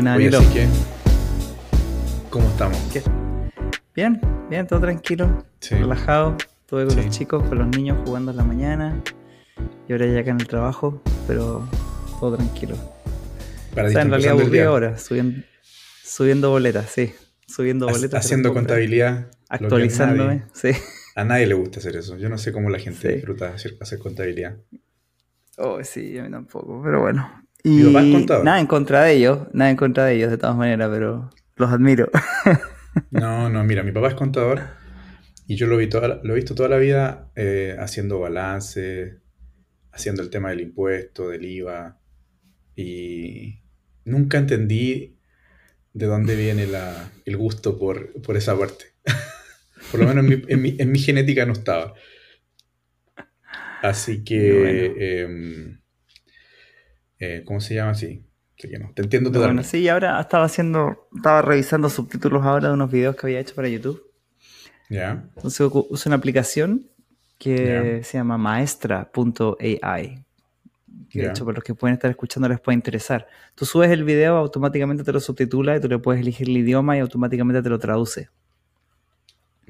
Buena, Oye, Danilo. así que, ¿cómo estamos? ¿Qué? Bien, bien, todo tranquilo, Sí. relajado. Estuve con Sí. los chicos, con los niños jugando en la mañana. Y ahora ya acá en el trabajo, pero todo tranquilo. Para O sea, en realidad aburrido ahora, subiendo, subiendo boletas, sí. Subiendo boletas. haciendo contabilidad. a Actualizándome, nadie- sí. A nadie le gusta hacer eso. Yo no sé cómo la gente Sí. disfruta hacer, hacer contabilidad. Oh, sí, a mí tampoco, pero bueno. Mi Y papá es contador. nada en contra de ellos, nada en contra de ellos de todas maneras, pero los admiro. No, no, mira, mi papá es contador y yo lo, vi toda, la- lo he visto toda la vida eh, haciendo balance, haciendo el tema del impuesto, del IVA y nunca entendí de dónde viene la- el gusto por, por esa parte. por lo menos en mi, en mi- en mi genética no estaba. Así que, em, eh, ¿cómo se llama? Sí, sí que no. Te entiendo Pero bueno, totalmente. sí, ahora estaba haciendo, estaba revisando subtítulos ahora de unos videos que había hecho para YouTube. ¿Ya? Entonces ucu- uso una aplicación que se llama maestra.ai. Que de hecho, para los que pueden estar escuchando les puede interesar. Tú subes el video, automáticamente te lo subtitula y tú le puedes elegir el idioma y automáticamente te lo traduce.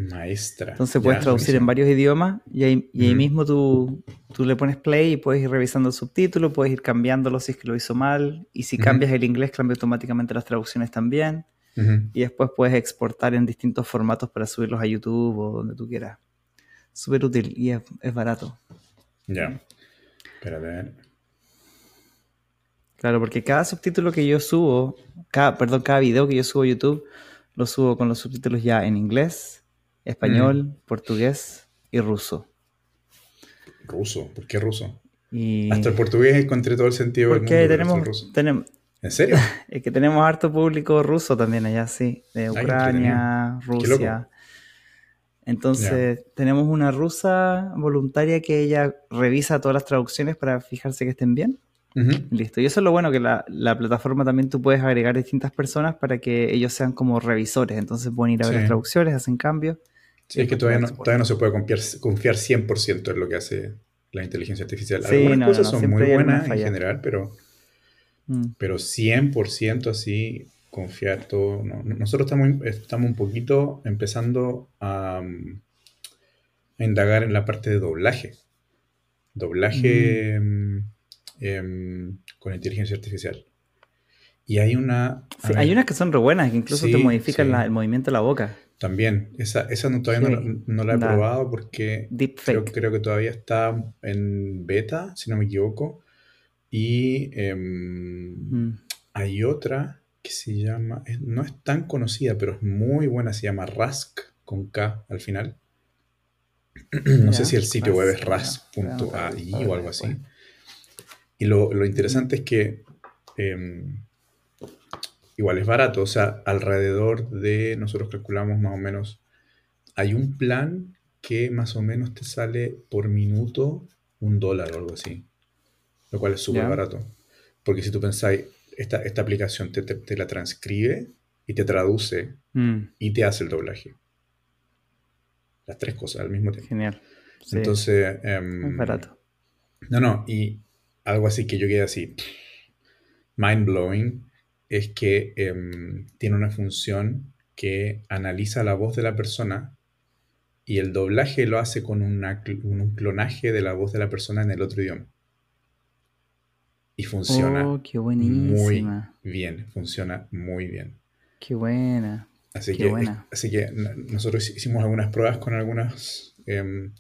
Maestra. Entonces puedes Ya, traducir en varios idiomas y ahí, y ahí Ujú. mismo tú, tú le pones play y puedes ir revisando el subtítulo, puedes ir cambiándolo si es que lo hizo mal. Y si cambias el inglés, cambia automáticamente las traducciones también. Y después puedes exportar en distintos formatos para subirlos a YouTube o donde tú quieras. Súper útil y es, es barato. Ya. A ver. Claro, porque cada subtítulo que yo subo, cada, perdón, cada video que yo subo a YouTube, lo subo con los subtítulos ya en inglés, español, portugués y ruso. Ruso. ¿Por qué ruso? Y Hasta el portugués encontré todo el sentido del mundo, tenemos, ruso. tenemos, ¿En serio? es que tenemos harto público ruso también allá, sí, de Ay, Ucrania. Rusia. Entonces, tenemos una rusa voluntaria que ella revisa todas las traducciones para fijarse que estén bien. Listo. Y eso es lo bueno, que la, la plataforma también tú puedes agregar distintas personas para que ellos sean como revisores. Entonces pueden ir a ver Sí. las traducciones, hacen cambios. Sí, es que todavía no, todavía no se puede confiar, confiar 100% en lo que hace la inteligencia artificial. Sí, Algunas no, cosas no, son muy buenas en general, pero, Mm. pero 100% así, confiar todo. no. Nosotros estamos, estamos un poquito empezando a, mm, a indagar en la parte de doblaje. Doblaje mm, em, con inteligencia artificial. Y hay una... Sí, hay unas que son re buenas, que incluso Sí, te modifican sí. la- el movimiento de la boca. También, esa, esa no, todavía no, no la he probado porque creo, creo que todavía está en beta, si no me equivoco. Y em, Mm. hay otra que se llama, no es tan conocida, pero es muy buena, se llama Rask, con K al final. No sé Ya, si el sitio web es a ver o algo así. Y lo, lo interesante es que em, igual es barato, o sea, alrededor de, nosotros calculamos más o menos, hay un plan que más o menos te sale por minuto un dólar o algo así, lo cual es súper barato. Porque si tú pensáis, esta, esta aplicación te, te- te la transcribe y te traduce Mm, y te hace el doblaje. Las tres cosas al mismo tiempo. Genial. Sí, Entonces, em, es barato. no, no, y algo así que yo quedé así, mind blowing, es que em, tiene una función que analiza la voz de la persona y el doblaje lo hace con una un clonaje de la voz de la persona en el otro idioma. Y funciona Oh, qué muy bien, funciona muy bien. Qué buena. Así Qué que, buena. así que nosotros hicimos algunas pruebas con algunos em,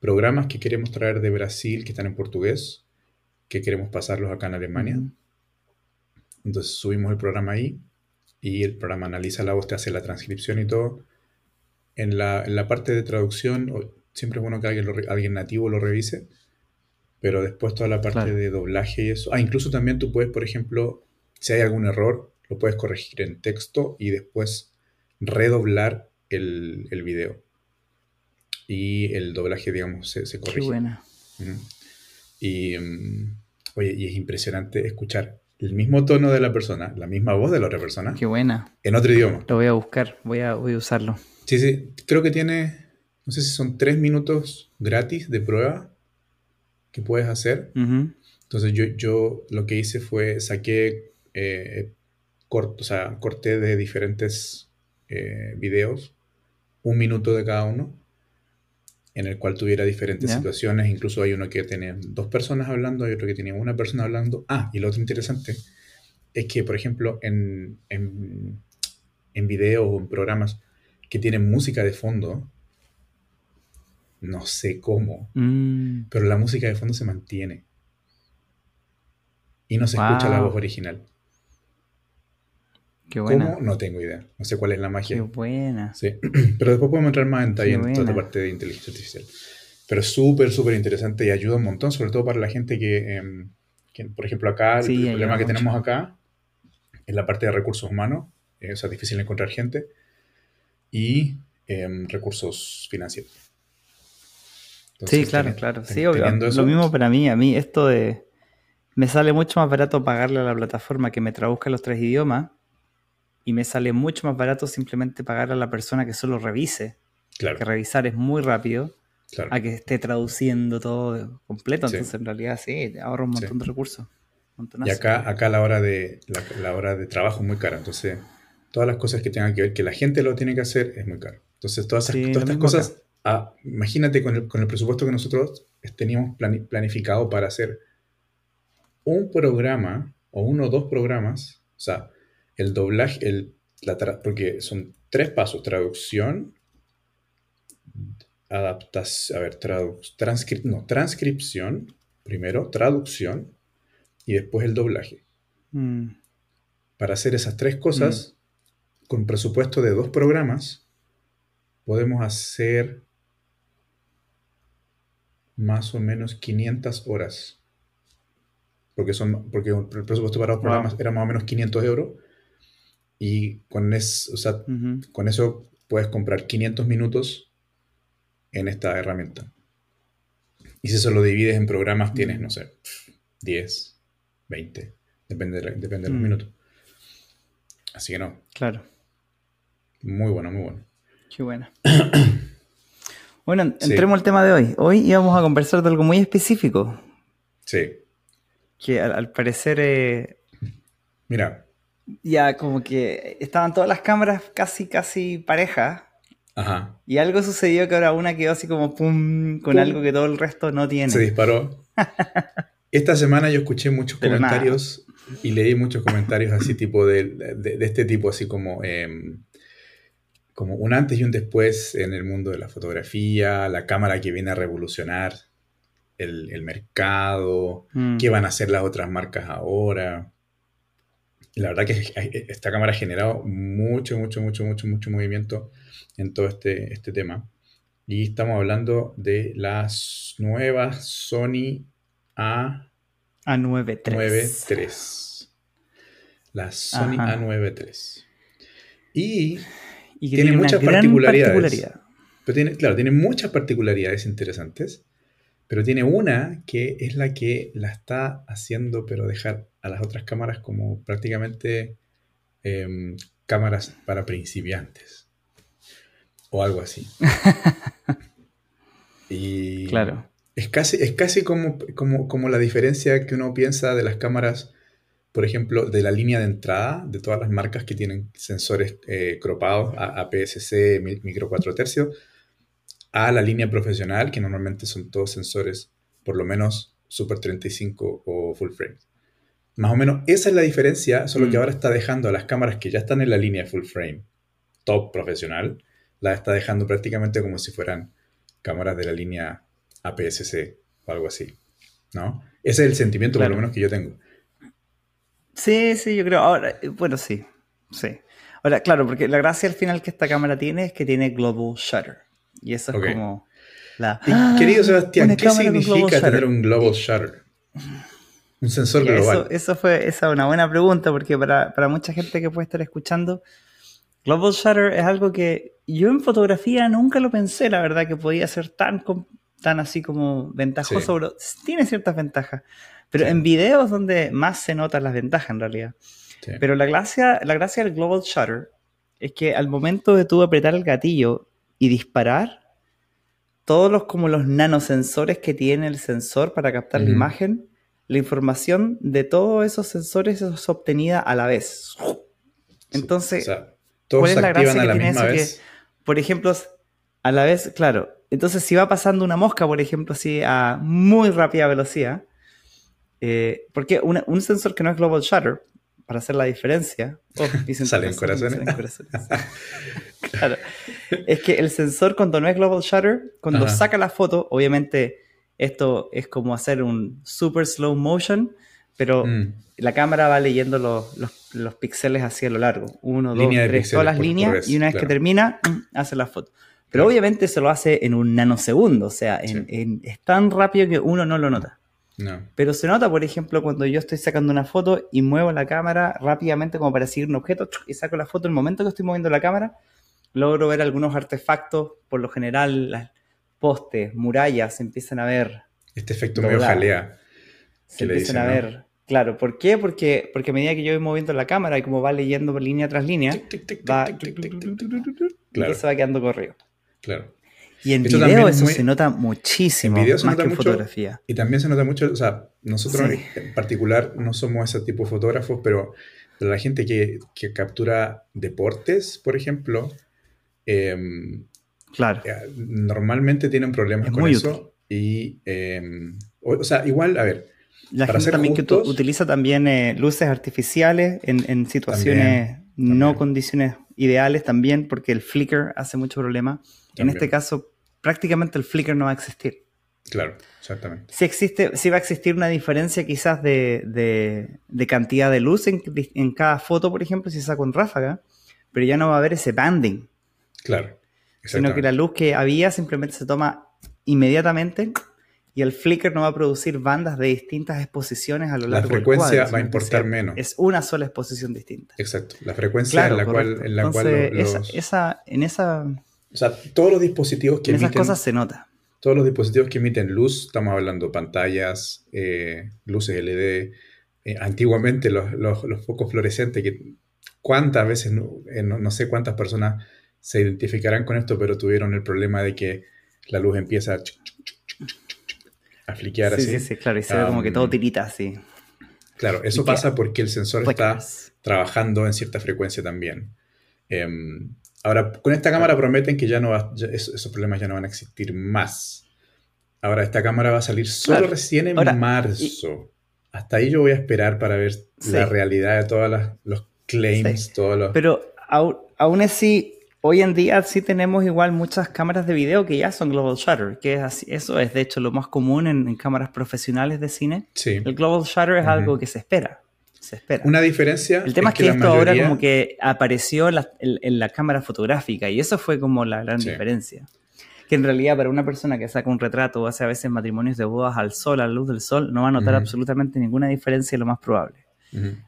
programas que queremos traer de Brasil, que están en portugués, que queremos pasarlos acá en Alemania. Entonces subimos el programa ahí y el programa analiza la voz, te hace la transcripción y todo. En la, en la parte de traducción, siempre es bueno que alguien, lo alguien nativo lo revise, pero después toda la parte Claro. de doblaje y eso. Ah, incluso también tú puedes, por ejemplo, si hay algún error, lo puedes corregir en texto y después redoblar el, el video. Y el doblaje, digamos, se, se Qué corrige. buena. Ujú. Y, oye, y es impresionante escuchar el mismo tono de la persona, la misma voz de la otra persona, Qué buena. en otro idioma. Lo voy a buscar. Voy a, voy a usarlo. Sí, sí, creo que tiene, no sé si son tres minutos gratis de prueba que puedes hacer. Entonces yo, yo lo que hice fue, saqué, eh, o sea, corté de diferentes eh, videos, un minuto de cada uno, en el cual tuviera diferentes situaciones. Incluso hay uno que tiene dos personas hablando, hay otro que tiene una persona hablando. Ah, y lo otro interesante es que, por ejemplo, en, en, en videos o en programas que tienen música de fondo, no sé cómo, mm. pero la música de fondo se mantiene. Y no se escucha la voz original. Qué buena. ¿Cómo? No tengo idea. No sé cuál es la magia. Qué buena. Sí. Pero después podemos entrar más en detalle en toda la parte de inteligencia artificial. Pero es súper, súper interesante y ayuda un montón, sobre todo para la gente que, em, por ejemplo, acá, el, problema que tenemos acá es la parte de recursos humanos. Eh, o sea, es difícil encontrar gente. Y em, recursos financieros. sí, claro, claro. Sí, obvio. Lo mismo para mí. A mí esto de... Me sale mucho más barato pagarle a la plataforma que me traduzca los tres idiomas y me sale mucho más barato simplemente pagar a la persona que solo revise. Claro. Que revisar es muy rápido. A que esté traduciendo todo completo. Entonces, en realidad, sí, ahorra un montón de recursos. Y acá, acá la hora de la, hora de trabajo es muy cara. Entonces, todas las cosas que tengan que ver que la gente lo tiene que hacer es muy caro. Entonces, todas, estas cosas, ah, imagínate con el, con el, presupuesto que nosotros teníamos planificado para hacer un programa o uno o dos programas, o sea, el doblaje, el, la porque son tres pasos, traducción, adaptación, a ver, no, transcripción, primero, traducción y después el doblaje. Mm. Para hacer esas tres cosas, mm. con presupuesto de dos programas, podemos hacer más o menos 500 horas. Porque, son, porque el presupuesto para dos programas era más o menos 500 euros. Y con, con eso puedes comprar 500 minutos en esta herramienta. Y si eso lo divides en programas, tienes, no sé, 10, 20, depende de, depende de los mm. minutos. Así que no. Claro. Muy bueno, muy bueno. Qué bueno. bueno, entremos al tema de hoy. Hoy íbamos a conversar de algo muy específico. Sí. Que al, parecer... Eh, Mira, ya como que estaban todas las cámaras casi, casi parejas. Ajá. Y algo sucedió que ahora una quedó así como pum, con algo que todo el resto no tiene. Se disparó. Esta semana yo escuché muchos comentarios y leí muchos comentarios así tipo de, este tipo, así como, em, como un antes y un después en el mundo de la fotografía, la cámara que viene a revolucionar el, mercado, mm. qué van a hacer las otras marcas ahora la verdad que esta cámara ha generado mucho, mucho, mucho, mucho, mucho movimiento en todo este, este tema. Y estamos hablando de las nuevas Sony A... A9 III. La Sony A9 III. Y, tiene, muchas particularidades. Pero tiene, claro, tiene muchas particularidades interesantes. Pero tiene una que es la que la está haciendo, pero dejar a las otras cámaras como prácticamente em, cámaras para principiantes. O algo así. y claro. Es casi, es casi como, como, la diferencia que uno piensa de las cámaras, por ejemplo, de la línea de entrada de todas las marcas que tienen sensores eh, cropados, APS-C, micro 4 tercios a la línea profesional, que normalmente son todos sensores, por lo menos Super 35 o full frame. Más o menos esa es la diferencia, solo que mm. ahora está dejando a las cámaras que ya están en la línea full frame, top profesional, la está dejando prácticamente como si fueran cámaras de la línea APS-C o algo así. ¿No? Ese es el sentimiento, por lo menos, que yo tengo. Sí, sí, yo creo. Ahora, eh, bueno, sí. Sí. Ahora, claro, porque la gracia al final que esta cámara tiene es que tiene Global Shutter. Y eso es como la... Querido Sebastián, ¿qué significa tener un global shutter? Un sensor global. Eso, fue esa una buena pregunta porque para, mucha gente que puede estar escuchando, global shutter es algo que yo en fotografía nunca lo pensé, la verdad, que podía ser tan, tan así como ventajoso. tiene ciertas ventajas. Pero en videos donde más se notan las ventajas en realidad. Pero la gracia, la gracia del global shutter es que al momento de tú apretar el gatillo y disparar, todos los como los nanosensores que tiene el sensor para captar la imagen, la información de todos esos sensores es obtenida a la vez. Entonces, ¿cuál es la gracia que tiene eso? Que, por ejemplo, a la vez, claro, entonces si va pasando una mosca, por ejemplo, así a muy rápida velocidad, eh, porque un sensor que no es global shutter, para hacer la diferencia, oh, salen corazones. claro, es que el sensor cuando no es global shutter, cuando saca la foto, obviamente esto es como hacer un super slow motion, pero mm. la cámara va leyendo los, los, píxeles así a lo largo. Uno, dos, tres, todas las líneas, y una vez que termina, mm, hace la foto. Pero obviamente se lo hace en un nanosegundo, o sea, es tan rápido que uno no lo nota. Pero se nota, por ejemplo, cuando yo estoy sacando una foto y muevo la cámara rápidamente como para seguir un objeto y saco la foto, en el momento que estoy moviendo la cámara, logro ver algunos artefactos, por lo general las postes, murallas, se empiezan a ver. Este efecto medio jalea. Se empiezan a ver. Claro, ¿por qué? Porque, porque a medida que yo voy moviendo la cámara y como va leyendo línea tras línea, va, y se va quedando corrido. Claro. Y en video eso se nota muchísimo, más que en fotografía. Y también se nota mucho, o sea, nosotros en particular no somos ese tipo de fotógrafos, pero, la gente que, captura deportes, por ejemplo, em, claro. Eh, normalmente tienen problemas con eso. Y, em, o, sea, igual, a ver. La gente también que utiliza también eh, luces artificiales en, situaciones no condiciones ideales también, porque el flicker hace mucho problema. En este caso, prácticamente el flicker no va a existir. Claro, exactamente. Si existe, si va a existir una diferencia quizás de, cantidad de luz en, cada foto, por ejemplo, si saco en ráfaga, pero ya no va a haber ese banding. Claro. Sino que la luz que había simplemente se toma inmediatamente y el flicker no va a producir bandas de distintas exposiciones a lo largo del cuadro. La frecuencia va a importar menos. Es una sola exposición distinta. Exacto. La frecuencia en la cual, en la cual esa, en esa o sea, todos los dispositivos que en emiten... Esas cosas se nota. Todos los dispositivos que emiten luz, estamos hablando pantallas, eh, luces LED, eh, antiguamente los, focos fluorescentes, que cuántas veces, eh, no, sé cuántas personas se identificarán con esto, pero tuvieron el problema de que la luz empieza a, a fliquear así. Sí, sí, claro, y se ve como que todo tirita así. Claro, eso pasa porque el sensor está trabajando en cierta frecuencia también. Em, Ahora, con esta cámara prometen que ya no va, esos, problemas ya no van a existir más. Ahora, esta cámara va a salir solo recién en marzo. Hasta ahí yo voy a esperar para ver la realidad de todos los claims, todos los... Pero aún, así, hoy en día sí tenemos igual muchas cámaras de video que ya son global shutter, que es así, eso es de hecho lo más común en, cámaras profesionales de cine. Sí. El global shutter es algo que se espera se espera. Una diferencia. El tema es que, esto ahora como que apareció en la, cámara fotográfica y eso fue como la gran diferencia. Que en realidad para una persona que saca un retrato o hace a veces matrimonios de bodas al sol, a la luz del sol, no va a notar absolutamente ninguna diferencia, lo más probable.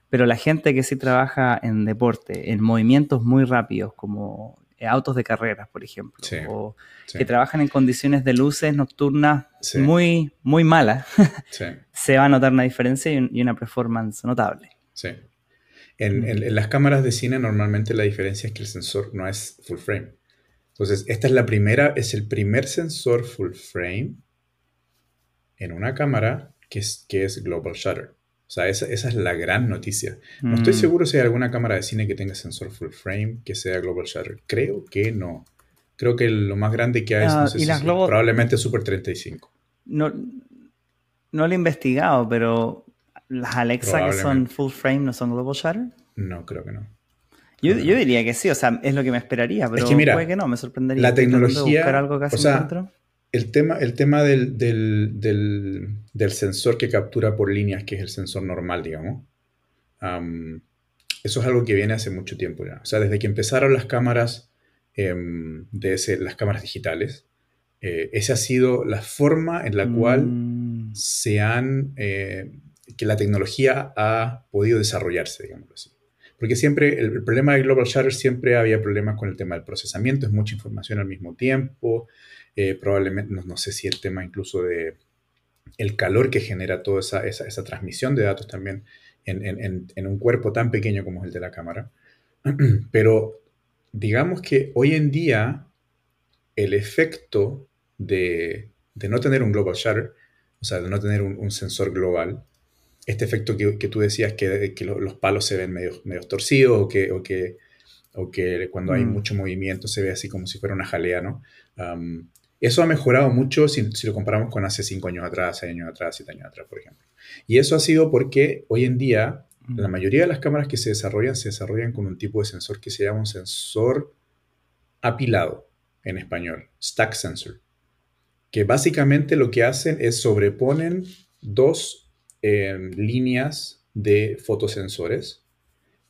Pero la gente que sí trabaja en deporte, en movimientos muy rápidos, como autos de carreras, por ejemplo, o que trabajan en condiciones de luces nocturnas muy, muy malas, se va a notar una diferencia y, una performance notable. Sí. En, las cámaras de cine normalmente la diferencia es que el sensor no es full frame. Entonces, esta es la primera, es el primer sensor full frame en una cámara que es, que es global shutter. O sea, esa, es la gran noticia. No estoy mm. seguro si hay alguna cámara de cine que tenga sensor full frame que sea global shutter. Creo que no. Creo que lo más grande que hay es, ah, probablemente Super 35. No, no lo he investigado, pero las Alexa que son full frame no son global shutter. No, creo que no. Yo, diría que sí, o sea, es lo que me esperaría, pero puede que no, me sorprendería. La tecnología, algo casi o sea, el tema, el tema del, sensor que captura por líneas, que es el sensor normal, digamos, eso es algo que viene hace mucho tiempo ya. O sea, desde que empezaron las cámaras, em, de las cámaras digitales, eh, esa ha sido la forma en la cual mm. se han, eh, que la tecnología ha podido desarrollarse, digamos así. Porque siempre, el, el, problema de Global Shutter siempre había problemas con el tema del procesamiento, es mucha información al mismo tiempo, eh, probablemente, no, sé si el tema incluso de el calor que genera toda esa, esa, transmisión de datos también en, un cuerpo tan pequeño como es el de la cámara. Pero digamos que hoy en día el efecto de, no tener un global shutter, o sea, de no tener un, sensor global, este efecto que, tú decías, que, que los palos se ven medio, medio torcidos o que, o que, o que cuando hay mm. mucho movimiento se ve así como si fuera una jalea, ¿no? Eso ha mejorado mucho si, si, lo comparamos con hace 5 años atrás, 6 años atrás, 7 años atrás, por ejemplo. Y eso ha sido porque hoy en día mm. la mayoría de las cámaras que se desarrollan se desarrollan con un tipo de sensor que se llama un sensor apilado en español, stack sensor, que básicamente lo que hacen es sobreponen dos em, líneas de fotosensores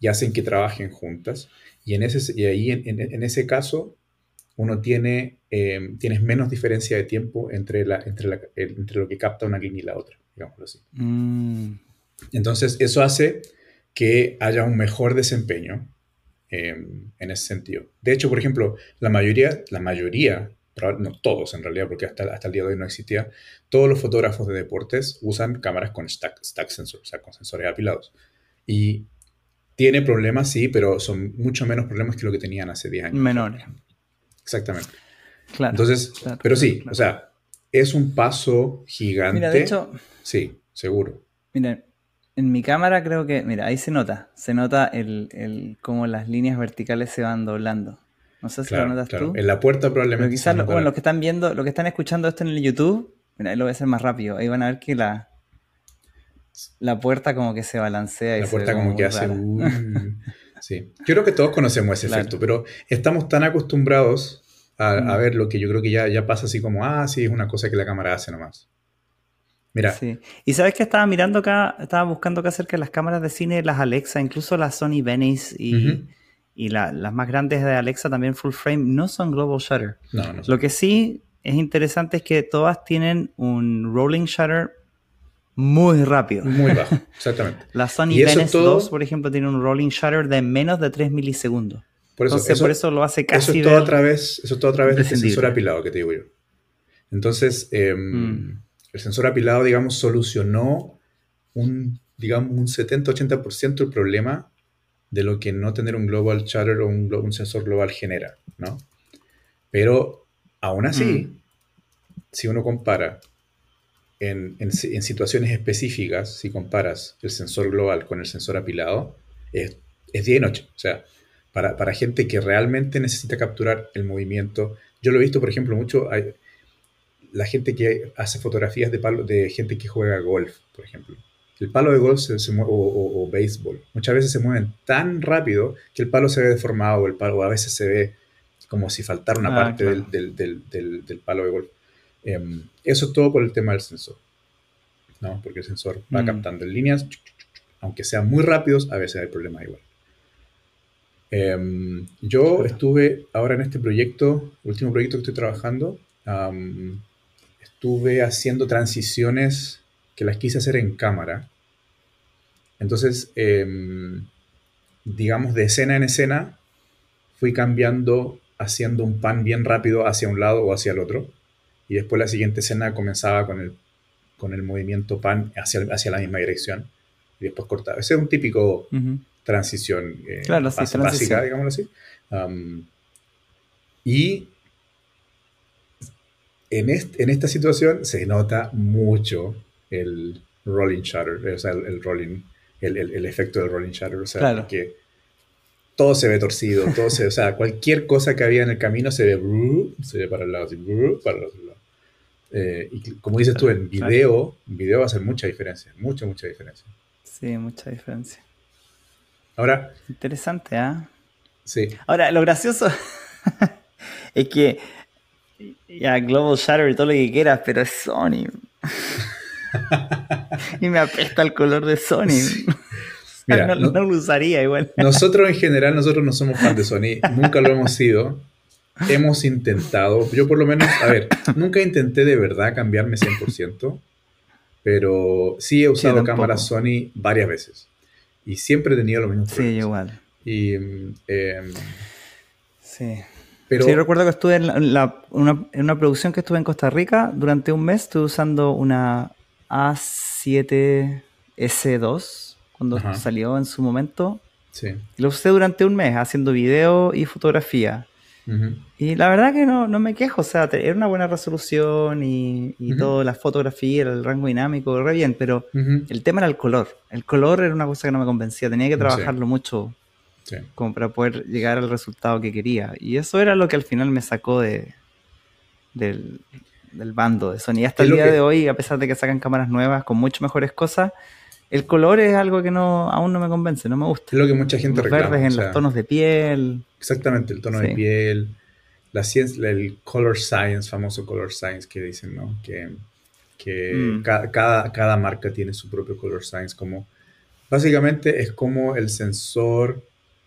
y hacen que trabajen juntas. Y, en ese, y ahí en, ese caso uno tiene em, tienes menos diferencia de tiempo entre, la, entre, entre, lo que capta una línea y la otra, digámoslo así. Mm. Entonces, eso hace que haya un mejor desempeño Em, en ese sentido. De hecho, por ejemplo, la mayoría, la mayoría, no todos en realidad, porque hasta, hasta el día de hoy no existía, todos los fotógrafos de deportes usan cámaras con stack, stack sensor, o sea, con sensores apilados. Y tiene problemas, sí, pero son mucho menos problemas que lo que tenían hace 10 años. Menores. Exactamente. Claro. Entonces, pero sí, o sea, es un paso gigante. Mira, de hecho. Sí, seguro. Mira, en mi cámara creo que, mira, ahí se nota, se nota el, el cómo las líneas verticales se van doblando. No sé si lo notas tú. En la puerta probablemente. Pero quizás, bueno, los que están viendo, los que están escuchando esto en el YouTube, mira, ahí lo voy a hacer más rápido. Ahí van a ver que la, la puerta como que se balancea. La puerta como, que hace... sí. Yo creo que todos conocemos ese efecto, pero estamos tan acostumbrados a, a, mm. ver lo que yo creo que ya, ya pasa así como, ah, sí, es una cosa que la cámara hace nomás. Mira. Sí. Y sabes que estaba mirando acá, estaba buscando acá acerca de las cámaras de cine, las Alexa, incluso las Sony Venice y, y las más grandes de Alexa, también full frame, no son global shutter. No, no Lo que sí es interesante es que todas tienen un rolling shutter muy rápido. Muy bajo, exactamente. la Sony Venice 2, por ejemplo, tiene un rolling shutter de menos de 3 milisegundos. Por eso, Entonces, por eso lo hace casi. Eso es todo a través, eso es todo a través del sensor apilado que te digo yo. Entonces, eh, el sensor apilado, digamos, solucionó un, digamos, un 70-80% del problema de lo que no tener un global shutter o un, sensor global genera, ¿no? Pero aún así, mm. si uno compara en, situaciones específicas, si comparas el sensor global con el sensor apilado, es, es día y noche. O sea, para, para, gente que realmente necesita capturar el movimiento, yo lo he visto, por ejemplo, mucho, hay, la gente que hace fotografías de, palo, de gente que juega golf, por ejemplo. El palo de golf se, mueve, o, béisbol, muchas veces se mueven tan rápido que el palo se ve deformado, el palo a veces se ve como si faltara una ah, parte del, palo de golf. Em, eso es todo por el tema del sensor. ¿no? Porque el sensor va mm. captando en líneas, aunque sean muy rápidos, a veces hay problemas igual. Em, yo estuve ahora en este proyecto, último proyecto que estoy trabajando, estuve haciendo transiciones que las quise hacer en cámara. Entonces, em, digamos, de escena en escena, fui cambiando, haciendo un pan bien rápido hacia un lado o hacia el otro. Y después la siguiente escena comenzaba con el, con el movimiento pan hacia, hacia la misma dirección. Y después cortaba. Ese es un típico transición eh, básica, digámoslo así. y en, esta situación se nota mucho el rolling shutter, o sea, el, rolling, el, efecto del rolling shutter, o sea, que todo se ve torcido, todo se, o sea, cualquier cosa que había en el camino se ve, se ve para el lado, así, para el otro lado. Eh, y como dices tú, en video, en video va a hacer mucha diferencia, mucha, mucha diferencia. Sí, mucha diferencia. Ahora. Interesante, ¿ah? Sí. Ahora, lo gracioso es que ya, Global Shatter y todo lo que quieras, pero es Sony. y me apesta el color de Sony. no, lo usaría igual. nosotros en general, nosotros no somos fans de Sony, nunca lo hemos sido. Hemos intentado, yo por lo menos, a ver, nunca intenté de verdad cambiarme 100%, pero sí he usado cámaras Sony varias veces. Y siempre he tenido lo mismo Sí, igual. Y, em, sí. Sí, recuerdo que estuve en, una, producción que estuve en Costa Rica durante un mes. Estuve usando una A7S2 cuando salió en su momento. Sí. lo usé durante un mes haciendo video y fotografía. Y la verdad que no, no, me quejo, o sea, era una buena resolución y, y toda la fotografía, el rango dinámico, re bien, pero el tema era el color. El color era una cosa que no me convencía, tenía que trabajarlo mucho como para poder llegar al resultado que quería. Y eso era lo que al final me sacó de, del, bando de Sony. Y hasta el día de hoy, a pesar de que sacan cámaras nuevas con mucho mejores cosas, el color es algo que no aún no me convence, no me gusta. Es lo que mucha gente los verdes en los tonos de piel. Exactamente, el tono de piel, la ciencia, el color science, famoso color science que dicen, ¿no? Que, mm. cada, cada, marca tiene su propio color science, como básicamente es como el sensor,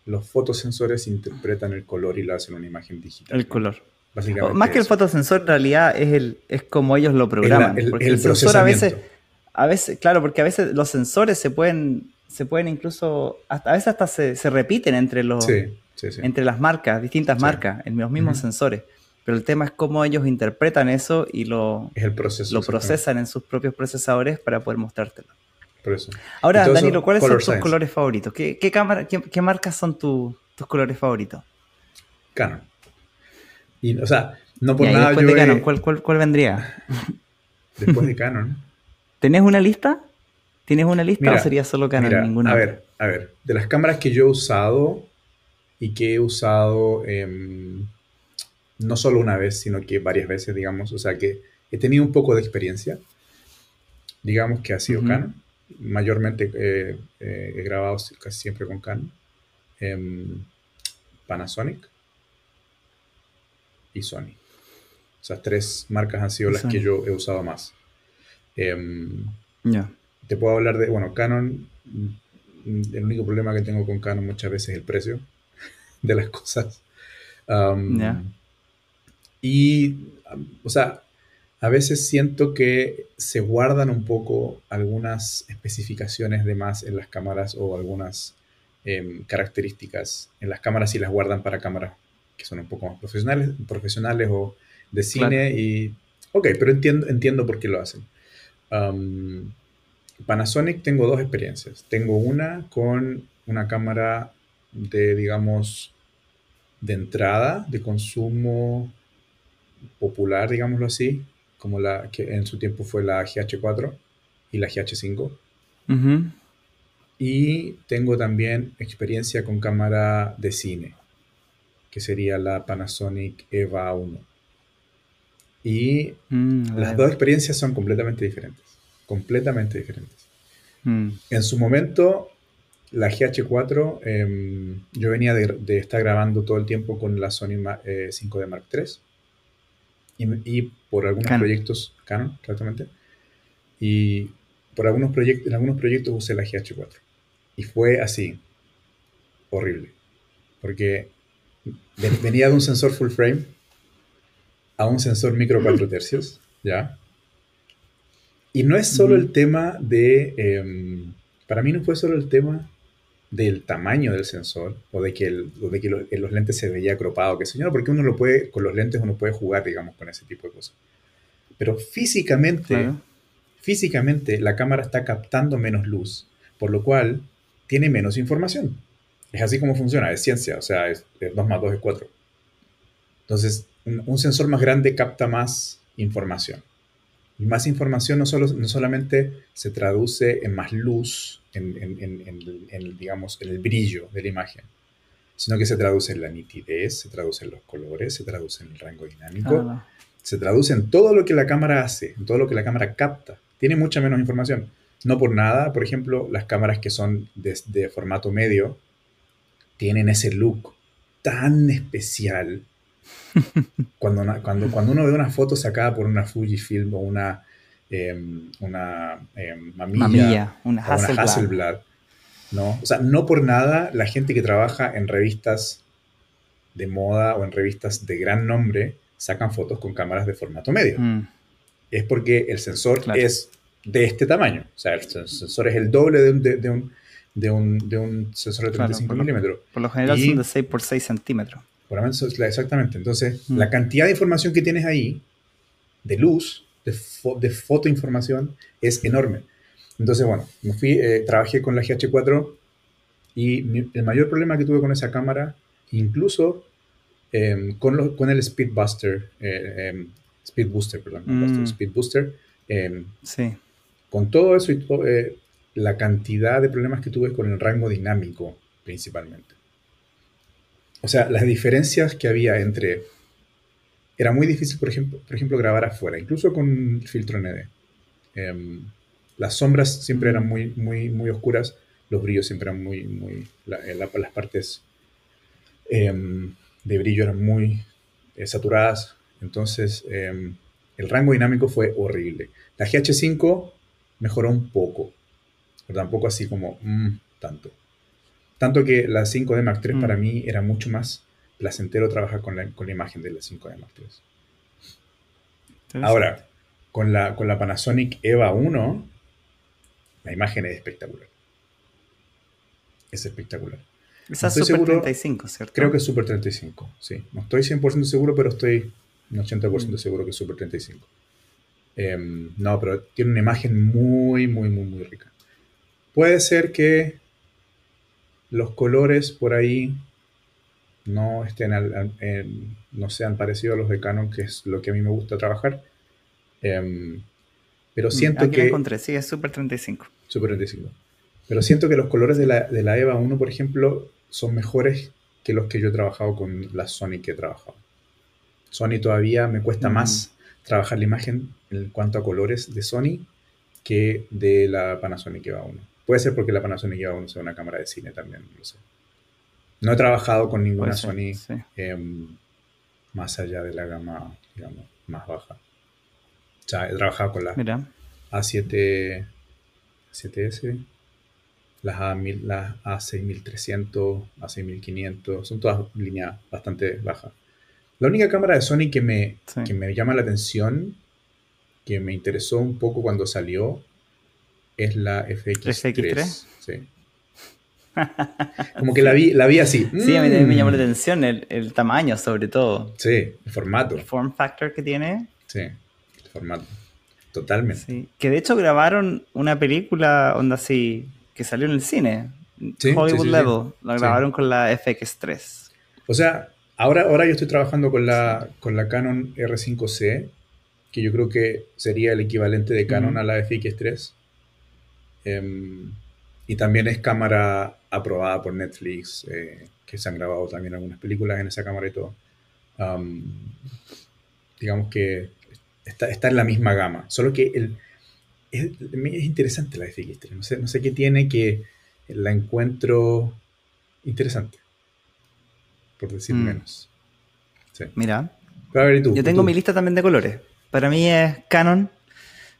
los fotosensores interpretan el color y lo hacen una imagen digital. El color. Básicamente Más que el fotosensor, en realidad es, el, es como ellos lo programan. porque el, sensor a veces a veces, claro, porque a veces los sensores se pueden, se pueden incluso, hasta, a veces hasta se, repiten entre, los, entre las marcas, distintas marcas, en los mismos sensores. Pero el tema es cómo ellos interpretan eso y lo, lo procesan en sus propios procesadores para poder mostrártelo. Por eso. Ahora, Danilo, ¿cuáles son tus colores favoritos? ¿Qué, qué, cámara, qué, marcas son tus colores favoritos? Canon. Y, o sea, no por nada. Después de Canon, ¿cuál, cuál, cuál vendría? Después de Canon. ¿Tenés una lista? ¿Tienes una lista o sería solo Canon? ninguna? A ver, a ver. De las cámaras que yo he usado y que he usado em, no solo una vez, sino que varias veces, digamos, o sea que he tenido un poco de experiencia. Digamos que ha sido Canon. Mayormente eh, eh, he grabado casi siempre con Canon. Em, Panasonic y Sony. O sea, tres marcas han sido las que yo he usado más. Em, te puedo hablar de, bueno, Canon, mm, el único problema que tengo con Canon muchas veces es el precio de las cosas. Y, o sea, a veces siento que se guardan un poco algunas especificaciones de más en las cámaras o algunas em, características en las cámaras y las guardan para cámaras que son un poco más profesionales, profesionales o de cine y... Ok, pero entiendo, entiendo por qué lo hacen. Panasonic tengo dos experiencias. Tengo una con una cámara de, digamos, de entrada, de consumo popular, digámoslo así, como la que en su tiempo fue la GH4 y la GH5. Y tengo también experiencia con cámara de cine, que sería la Panasonic EVA 1. Y mm, las dos experiencias son completamente diferentes. Completamente diferentes. Mm. En su momento, la GH4, em, yo venía de, estar grabando todo el tiempo con la Sony 5D eh, Mark III. Y, por algunos proyectos, Canon, exactamente. Y por algunos proyectos, en algunos proyectos usé la GH4. Y fue así. Horrible. Porque venía de un sensor full frame a un sensor micro 4 tercios, ¿ya? Y no es solo el tema de, em, para mí no fue solo el tema del tamaño del sensor o de que, de que los lentes se veía cropado, que señor, porque uno lo puede, con los lentes uno puede jugar, digamos, con ese tipo de cosas. Pero físicamente, físicamente la cámara está captando menos luz, por lo cual tiene menos información. Es así como funciona, es ciencia, o sea, es, 2 más 2 es 4. Entonces, un, sensor más grande capta más información. Y más información no, solo, no solamente se traduce en más luz, en, en, digamos, en el brillo de la imagen, sino que se traduce en la nitidez, se traduce en los colores, se traduce en el rango dinámico, ah, se traduce en todo lo que la cámara hace, en todo lo que la cámara capta. Tiene mucha menos información. No por nada, por ejemplo, las cámaras que son de, de formato medio tienen ese look tan especial cuando, cuando, cuando uno ve una foto sacada por una Fujifilm o una, em, una em, mamilla, una, Hasselblad. ¿no? O sea, no por nada la gente que trabaja en revistas de moda o en revistas de gran nombre sacan fotos con cámaras de formato medio. Mm. Es porque el sensor es de este tamaño. O sea, el sensor es el doble de un, de, un, de un, de un sensor de 35 milímetros. Por lo general son de 6 por 6 centímetros exactamente. Entonces, mm. la cantidad de información que tienes ahí, de luz, de, de fotoinformación, es enorme. Entonces, bueno, me fui, eh, trabajé con la GH4 y el mayor problema que tuve con esa cámara, incluso em, con, con el Speed Buster, eh, em, Speed Booster, perdón, Mm. Speed Booster, em, Sí. con todo eso y eh, la cantidad de problemas que tuve con el rango dinámico, principalmente. O sea, las diferencias que había entre... Era muy difícil, por ejemplo, por ejemplo grabar afuera, incluso con filtro ND. Em, las sombras siempre eran muy, muy, muy oscuras, los brillos siempre eran muy, muy... eh, la- las partes em, de brillo eran muy eh, saturadas, entonces em, el rango dinámico fue horrible. La GH5 mejoró un poco, pero tampoco así como mm, tanto. Tanto que la 5D Mark III Mm. para mí era mucho más placentero trabajar con la, con la imagen de la 5D Mark III. Ahora, con la, con la Panasonic EVA 1, la imagen es espectacular. Es espectacular. Esa es Super seguro- 35, ¿cierto? Creo que es Super 35, sí. No estoy 100% seguro, pero estoy un 80% Mm. seguro que es Super 35. Em, no, pero tiene una imagen muy, muy, muy, muy rica. Puede ser que los colores por ahí no estén al- al- en- no sean parecidos a los de Canon, que es lo que a mí me gusta trabajar. Em, pero Mm, siento Aquí que... encontré, sí, es Super 35. Super 35. Pero siento que los colores de la, de la EVA 1, por ejemplo, son mejores que los que yo he trabajado con la Sony que he trabajado. Sony todavía me cuesta Mm. más trabajar la imagen en cuanto a colores de Sony que de la Panasonic EVA 1. Puede ser porque la Panasonic EVA 1 sea una cámara de cine también, no sé. No he trabajado con ninguna ser, Sony sí. em, más allá de la gama, digamos, más baja. O sea, he trabajado con la Mira. A7, 7S, las, A1000, las A6300, A6500, son todas líneas bastante bajas. La única cámara de Sony que me, Sí. que me llama la atención, que me interesó un poco cuando salió, es la FX3. FX3. Sí. Como que la vi, la vi así. Sí, a mí también me llamó la mm, atención el, el tamaño, sobre todo. Sí, el formato. El form factor que tiene. Sí, el formato. Totalmente. Sí. Que de hecho grabaron una película, onda así, que salió en el cine. Sí, Hollywood sí. Level. La grabaron con la FX3. O sea, ahora, ahora yo estoy trabajando con la, con la Canon R5C, que yo creo que sería el equivalente de Canon a la FX3. Em, y también es cámara aprobada por Netflix, eh, que se han grabado también algunas películas en esa cámara y todo. Am, digamos que está, está en la misma gama, solo que el, es, es interesante la FX3, no sé, no sé qué tiene que la encuentro interesante, por decir Mm. menos. Sí. Mira. Ver, ¿y tú? Yo ¿Y tengo tú? mi lista también de colores. Para mí es Canon,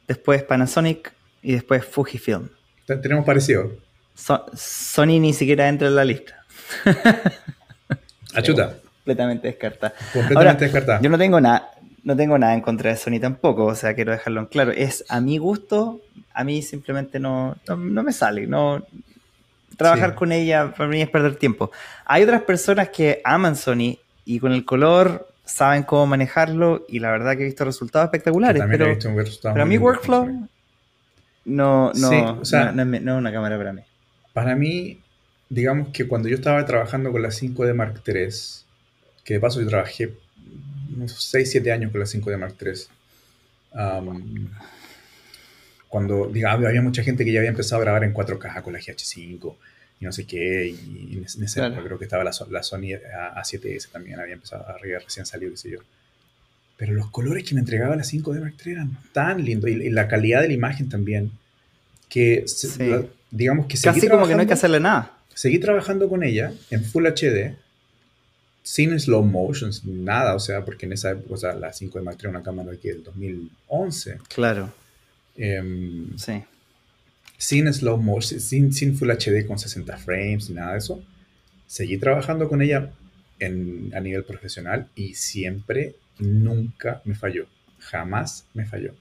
después Panasonic y después Fujifilm. Te- Tenemos parecido. So- Sony ni siquiera entra en la lista. Achuta, Completamente descartada. completamente Ahora, descartada. Yo no tengo nada, no tengo nada en contra de Sony tampoco, o sea, quiero dejarlo en claro. Es a mi gusto, a mí simplemente no, no, no me sale, no trabajar Sí. con ella para mí es perder tiempo. Hay otras personas que aman Sony y con el color saben cómo manejarlo y la verdad que he visto resultados espectaculares, también he pero, visto un resultado pero a mi workflow no, no, Sí, o sea- no, no no es una cámara para mí. Para mí, digamos que cuando yo estaba trabajando con la 5D Mark III, que de paso yo trabajé unos 6, 7 años con la 5D Mark III, am, cuando digamos, había mucha gente que ya había empezado a grabar en 4K con la GH5 y no sé qué, y en ese- Claro. época creo que estaba la, la Sony A- A7S también, había empezado a recién salido, qué sé yo. Pero los colores que me entregaba la 5D Mark III eran tan lindos y, y la calidad de la imagen también, que se- Sí. la- digamos que Casi como que no hay que hacerle nada. seguí trabajando con ella en Full HD, sin slow motions, nada, o sea, porque en esa época, o sea, la 5 de Mark III era una cámara que del 2011, Claro, em, sí. sin slow motion, sin, sin Full HD con 60 frames ni nada de eso. Seguí trabajando con ella en, a nivel profesional y siempre, nunca me falló, jamás me falló.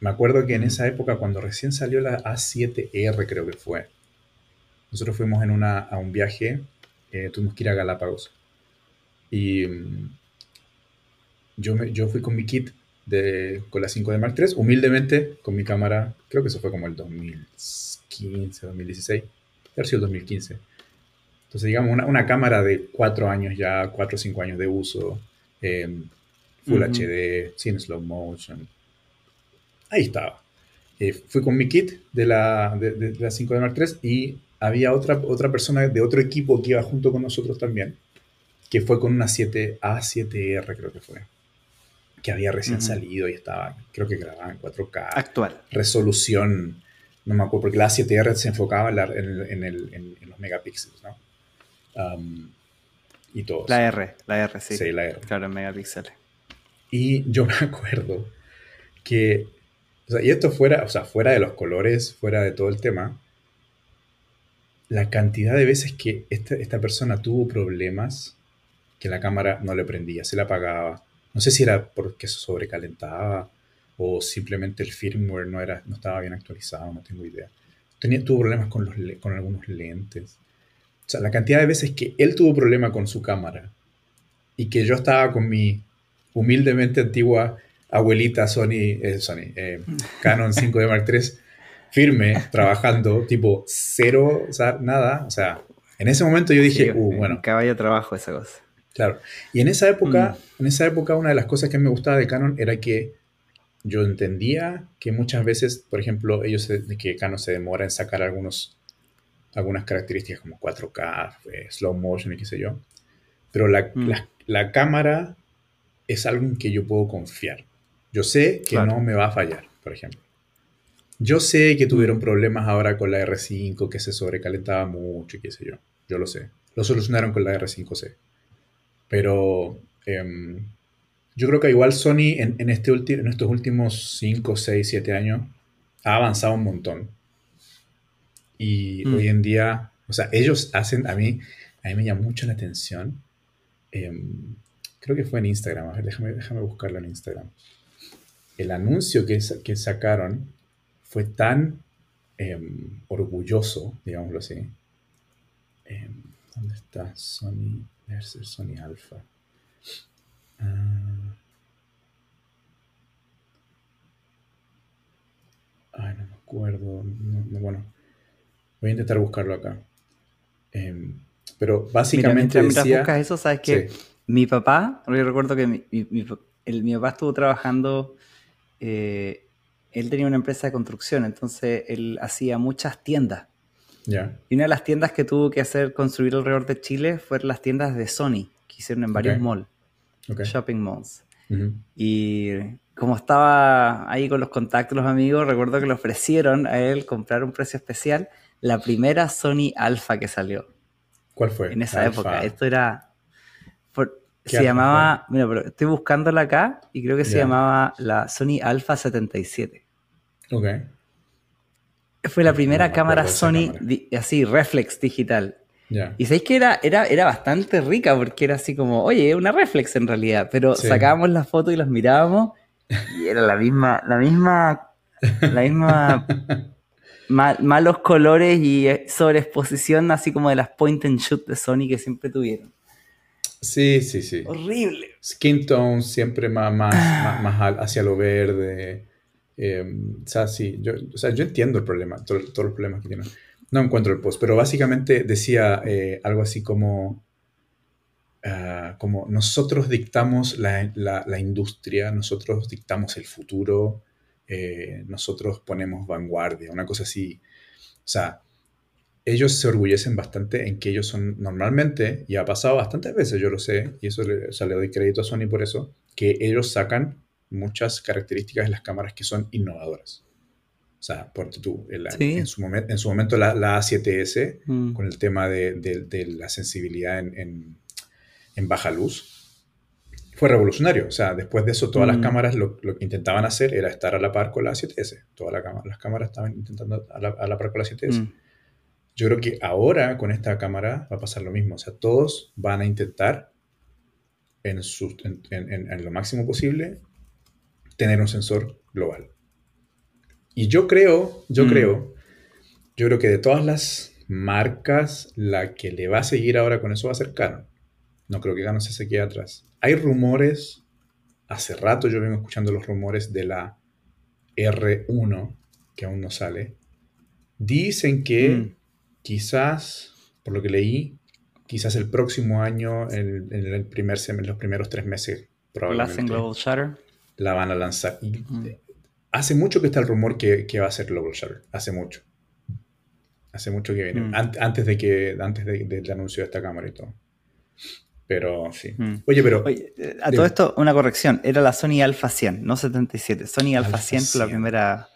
Me acuerdo que en esa época, cuando recién salió la A7R, creo que fue, nosotros fuimos en una, a un viaje, eh, tuvimos que ir a Galápagos. Y mm, yo, me- yo fui con mi kit de, con la 5D Mark III, humildemente, con mi cámara, creo que eso fue como el 2015, 2016, debe haber sido el 2015. Entonces, digamos, una, cámara de cuatro años ya, cuatro o cinco años de uso, em, Full HD, sin slow motion. Ahí estaba. Eh, fui con mi kit de la, de, la 5D Mark III y había otra, otra persona de otro equipo que iba junto con nosotros también, que fue con una 7A7R, creo que fue que había recién salido y estaba, creo que grababa en 4K. Actual. Resolución, no me acuerdo, porque la A7R se enfocaba en, los megapíxeles, ¿no? Y todo. La R, la R, sí. Sí, la R. Claro, en megapíxeles. Y yo me acuerdo que, o sea, y esto fuera, o sea, fuera de los colores, fuera de todo el tema, la cantidad de veces que esta, esta persona tuvo problemas que la cámara no le prendía, se la apagaba, no sé si era porque se sobrecalentaba o simplemente el firmware no, era, no estaba bien actualizado, no tengo idea. Tenía, tuvo problemas con, los, con algunos lentes. Sea, la cantidad de veces que él tuvo problema con su cámara y que yo estaba con mi humildemente antigua abuelita Sony, eh, Sony eh, Canon 5D Mark III firme, trabajando, tipo cero, o sea, nada. O sea, en ese momento yo dije, uh, bueno. Caballo trabajo esa cosa. Claro. Y en esa época, mm. en esa época una de las cosas que me gustaba de Canon era que yo entendía que muchas veces, por ejemplo, ellos que Canon se demora en sacar algunos algunas características como 4K, eh, slow motion y qué sé yo. Pero mm. la, cámara es algo en que yo puedo confiar. Yo sé que no me va a fallar, por ejemplo. Yo sé que tuvieron mm. problemas ahora con la R5, que se sobrecalentaba mucho y qué sé yo. Yo lo sé. Lo solucionaron con la R5C. Pero em, yo creo que igual Sony en, este en estos últimos 5, 6, 7 años ha avanzado un montón. Y mm. hoy en día, o sea, ellos hacen, a mí, a mí me llama mucho la atención. Em, creo que fue en Instagram, a ver, déjame, déjame buscarlo en Instagram. El anuncio que, que sacaron fue tan em, orgulloso, digámoslo así. ¿Dónde está Sony? ser Sony Alpha. Ah. ay, no me acuerdo. bueno, voy a intentar buscarlo acá. Em, pero básicamente. mientras, buscas eso, sabes que mi papá, yo recuerdo que mi, mi, papá estuvo trabajando. Eh, él tenía una empresa de construcción, entonces él hacía muchas tiendas. Y una de las tiendas que tuvo que hacer construir alrededor de Chile fueron las tiendas de Sony, que hicieron en varios malls, shopping malls. Y como estaba ahí con los contactos, los amigos, recuerdo que le ofrecieron a él comprar un precio especial la primera Sony Alpha que salió. ¿Cuál fue? En esa época. Esto era. se llamaba. Mira, pero estoy buscándola acá y creo que se llamaba la Sony Alpha 77. Ok. Fue la primera cámara Sony, así, reflex digital. Y sabéis que era, era, era bastante rica porque era así como, oye, una reflex en realidad, pero sacábamos las fotos y las mirábamos y era la misma, la misma, la misma malos colores y eh, sobreexposición así como de las point and shoot de Sony que siempre tuvieron. Sí, sí, sí. Horrible. Skin tone siempre más, más, más hacia lo verde. Em, o, sea, sí, yo, o sea, yo entiendo el problema, todos los problemas que tienen. No encuentro el post, pero básicamente decía eh, algo así como, ah, como nosotros dictamos la, la, industria, nosotros dictamos el futuro, eh, nosotros ponemos vanguardia, una cosa así. O sea, ellos se orgullecen bastante en que ellos son normalmente, y ha pasado bastantes veces, yo lo sé, y eso le, o sea, le doy crédito a Sony por eso, que ellos sacan muchas características de las cámaras que son innovadoras. O sea, por tú, en, su en, su momento la, A7S, mm. con el tema de, la sensibilidad en, baja luz, fue revolucionario. O sea, después de eso, todas las mm. cámaras lo, que intentaban hacer era estar a la par con la A7S. Todas las cámaras estaban intentando a la, par con la A7S. Mm. Yo creo que ahora con esta cámara va a pasar lo mismo. O sea, todos van a intentar en, en lo máximo posible tener un sensor global. Y yo creo, yo mm. creo, yo creo que de todas las marcas, la que le va a seguir ahora con eso va a ser Canon. No creo que Canon se quede atrás. Hay rumores, hace rato yo vengo escuchando los rumores de la R1, que aún no sale. Dicen que mm. quizás, por lo que leí, quizás el próximo año, en, el primer en los primeros tres meses, probablemente. Global Shutter. La van a lanzar. Hace mucho que está el rumor que, va a ser Global Shutter. Hace mucho. Hace mucho que viene. Mm. antes de que antes del anuncio de esta cámara y todo. Pero sí. Mm. Oye, pero. Eh, a todo esto, una corrección. Era la Sony Alpha 100, no 77. Sony Alpha, 100 fue la primera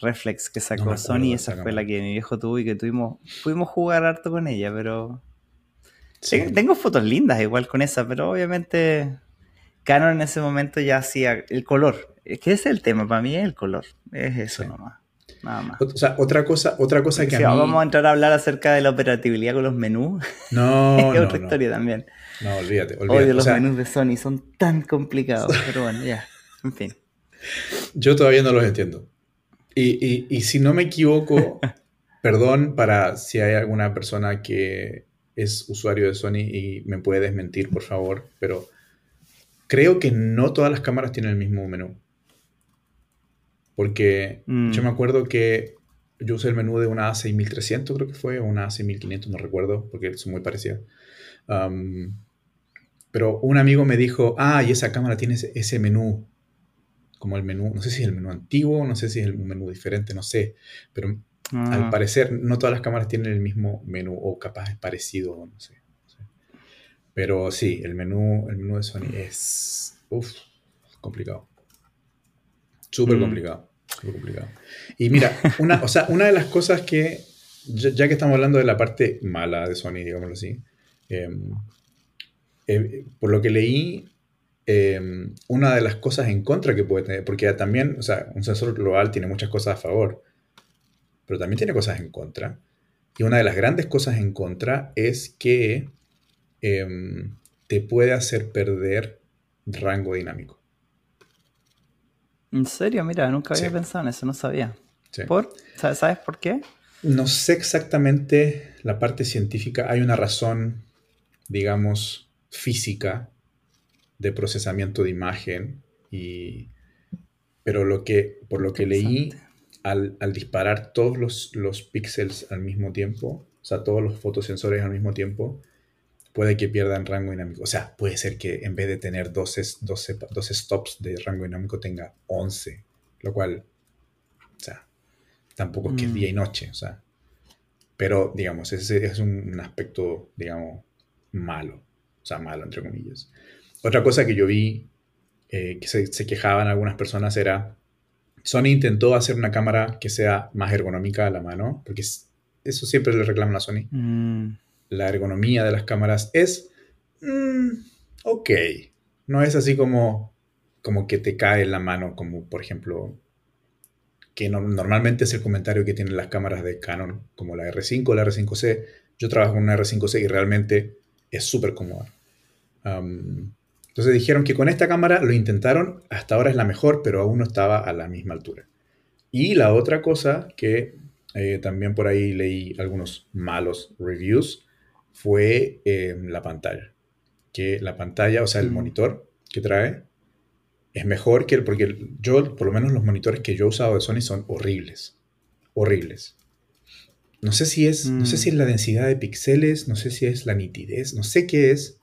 reflex que sacó Sony. Esa fue la que mi viejo tuvo y que tuvimos. Pudimos jugar harto con ella, pero. Tengo fotos lindas igual con esa, pero obviamente Canon en ese momento ya hacía el color. Es que ese es el tema, para mí es el color. Es eso nomás. Nada más. O sea, otra cosa, otra cosa que a mí... Vamos a entrar a hablar acerca de la operatividad con los menús. No, es otra historia también. No, olvídate, olvídate. Odio los menús de Sony, son tan complicados. pero bueno, ya, en fin. Yo todavía no los entiendo. Y, y si no me equivoco, perdón para si hay alguna persona que es usuario de Sony y me puede desmentir, por favor, pero creo que no todas las cámaras tienen el mismo menú. Porque yo me mm. acuerdo que yo usé el menú de una A6300, creo que fue, o una A6500, no recuerdo, porque son muy parecidas. Pero un amigo me dijo, ah, y esa cámara tiene ese, menú, como el menú, no sé si es el menú antiguo, no sé si es el menú diferente, no sé, pero al ah. parecer no todas las cámaras tienen el mismo menú, o capaz es parecido, no sé. Pero sí, el menú, el menú de Sony es uf, complicado. Súper mm. complicado. Súper complicado. Y mira, una, o sea, una de las cosas que, ya, que estamos hablando de la parte mala de Sony, digámoslo así, em, eh, por lo que leí, em, una de las cosas en contra que puede tener, porque también, o sea, un sensor global tiene muchas cosas a favor, pero también tiene cosas en contra. Y una de las grandes cosas en contra es que Em, te puede hacer perder rango dinámico. ¿En serio? Mira, nunca había pensado en eso, no sabía. ¿Por? ¿Sabes por qué? No sé exactamente la parte científica. Hay una razón, digamos, física de procesamiento de imagen. Y, pero lo que, por lo que leí, al, disparar todos los, los píxeles al mismo tiempo, o sea, todos los fotosensores al mismo tiempo, puede que pierdan rango dinámico. O sea, puede ser que en vez de tener 12, 12, 12 stops de rango dinámico tenga 11, lo cual, o sea, tampoco es que es día y mm. noche, o sea. Pero, digamos, ese es un, aspecto, digamos, malo, o sea, malo, entre comillas. Otra cosa que yo vi eh, que se, quejaban algunas personas era, Sony intentó hacer una cámara que sea más ergonómica a la mano, porque eso siempre le reclaman a Sony. Mm la ergonomía de las cámaras es mm, ok. No es así como, como que te cae en la mano, como por ejemplo, que normalmente es el comentario que tienen las cámaras de Canon, como la R5 o la R5C. Yo trabajo con una R5C y realmente es súper cómoda. entonces dijeron que con esta cámara lo intentaron, hasta ahora es la mejor, pero aún no estaba a la misma altura. Y la otra cosa que eh, también por ahí leí algunos malos reviews, fue eh, la pantalla. Que la pantalla, o sea, el monitor que trae, es mejor que el, porque yo, por lo menos los monitores que yo he usado de Sony son horribles. Horribles. No sé si es, no sé si es la mm. densidad de píxeles, no sé si es la nitidez, no sé qué es,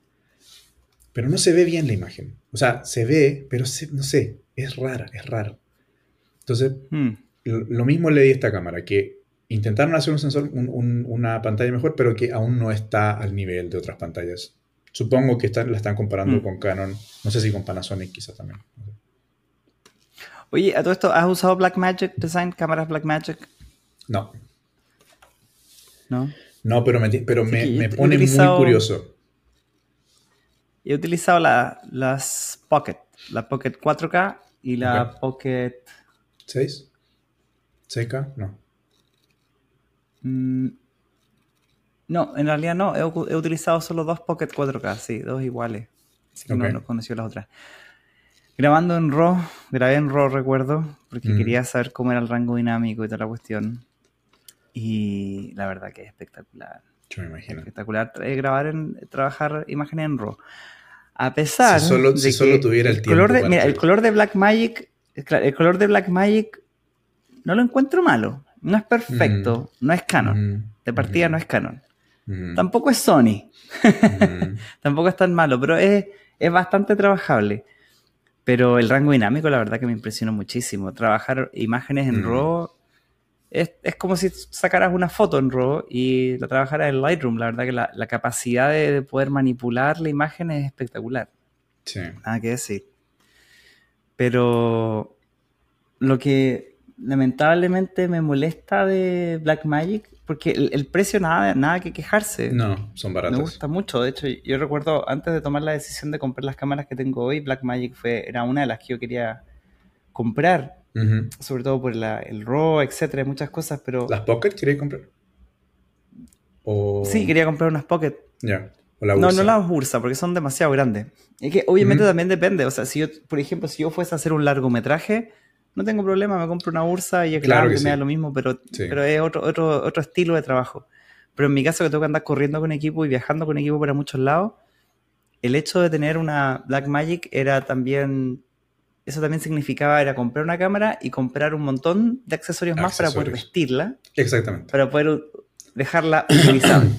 pero no se ve bien la imagen. O sea, se ve, pero no sé, es rara, es raro. Entonces, mm. lo, mismo le di a esta cámara, que intentaron hacer un sensor, una pantalla mejor, pero que aún no está al nivel de otras pantallas. Supongo que están, la están comparando mm. con Canon, no sé si con Panasonic quizás también. Oye, a todo esto, ¿has usado Blackmagic Design, cámaras Blackmagic? No. ¿No? No, pero me, pero me, pone muy curioso. He utilizado las Pocket, la Pocket 4K y la Pocket... ¿6? ¿6K? No. Mm, no, en realidad no. He, utilizado solo dos Pocket 4K, sí, dos iguales. Así que no, conocí las otras. Grabando en RAW, grabé en RAW, recuerdo, porque mm. quería saber cómo era el rango dinámico y toda la cuestión. Y la verdad que es espectacular. Yo me imagino. Espectacular eh, grabar en, trabajar imágenes en RAW. A pesar si solo, de solo tuviera el, tiempo. Color mira, el color de Black Magic, el color de Black Magic no lo encuentro malo. No es perfecto, no es canon. De partida no es canon. Mm. Tampoco es Sony. Mm. Tampoco es tan malo, pero es, es bastante trabajable. Pero el rango dinámico, la verdad que me impresionó muchísimo. Trabajar imágenes en Mm. RAW es, es como si sacaras una foto en RAW y la trabajaras en Lightroom. La verdad que la, la capacidad de, de poder manipular la imagen es espectacular. Sí. Nada que decir. Pero lo que lamentablemente me molesta de Blackmagic, porque el, el precio nada, nada que quejarse. No, son Me baratas. gusta mucho. De hecho, yo recuerdo antes de tomar la decisión de comprar las cámaras que tengo hoy, Blackmagic fue, era una de las que yo quería comprar, Sobre todo por la- el RAW, etcétera, muchas cosas, pero ¿Las Pocket queréis comprar? O... sí, quería comprar unas Pocket. Ya. O la no, no las Ursa, porque son demasiado grandes. Es que obviamente también depende. O sea, si yo, por ejemplo, si yo fuese a hacer un largometraje, no tengo problema, me compro una Ursa y es Claro que me da lo mismo, pero, Sí. pero es otro, otro, otro estilo de trabajo. Pero en mi caso, que tengo que andar corriendo con equipo y viajando con equipo para muchos lados, el hecho de tener una Blackmagic era también. Eso también significaba era comprar una cámara y comprar un montón de accesorios más para poder Accesorios. vestirla, Exactamente. para poder dejarla utilizable.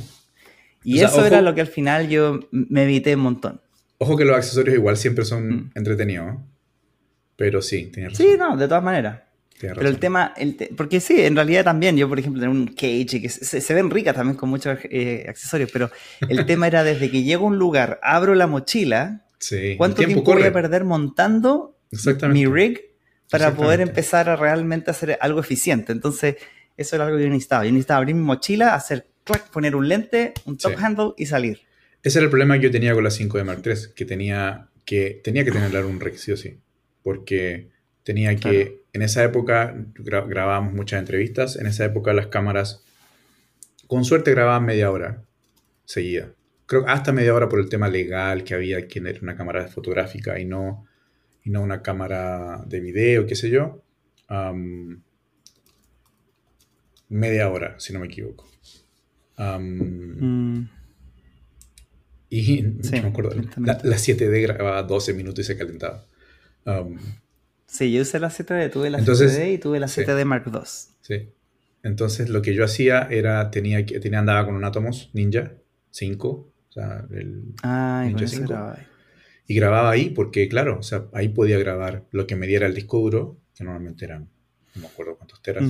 Y O sea, eso ojo- era lo que al final yo me evité un montón. Ojo que los accesorios igual siempre son Mm. entretenidos. Pero sí, tienes razón. Sí, no, de todas maneras. tienes Pero el tema, el te- porque sí, en realidad también, yo por ejemplo tengo un cage que se, se ven ricas también con muchos eh, accesorios, pero el tema era desde que llego a un lugar, abro la mochila, Sí, ¿cuánto tiempo tiempo voy a perder montando. Mi rig para poder empezar a realmente hacer algo eficiente? Entonces, eso era algo que yo necesitaba. Yo necesitaba abrir mi mochila, hacer clac, poner un lente, un top Sí. handle y salir. Ese era el problema que yo tenía con la 5D Mark III, que tenía que, tenía que tener un rig sí o sí. Porque tenía que, Claro. en esa época gra- grabábamos muchas entrevistas, en esa época las cámaras, con suerte grababan media hora seguida. Creo que hasta media hora por el tema legal que había que tener una cámara fotográfica y no, y no una cámara de video, qué sé yo. Am, media hora, si no me equivoco. Am, Mm, y Sí, no me acuerdo. La, la 7D grababa 12 minutos y se calentaba. Um, Sí, yo usé la 7D, tuve la Entonces, 7D y tuve la sí. 7D Mark II. sí. Entonces lo que yo hacía era, tenía tenía, andaba con un Atomos Ninja 5, o sea, el- Ay, con Ninja eso 5. grababa ahí. Y grababa ahí porque, claro, o sea, ahí podía grabar lo que me diera el disco duro, que normalmente eran, no me acuerdo cuántos teras,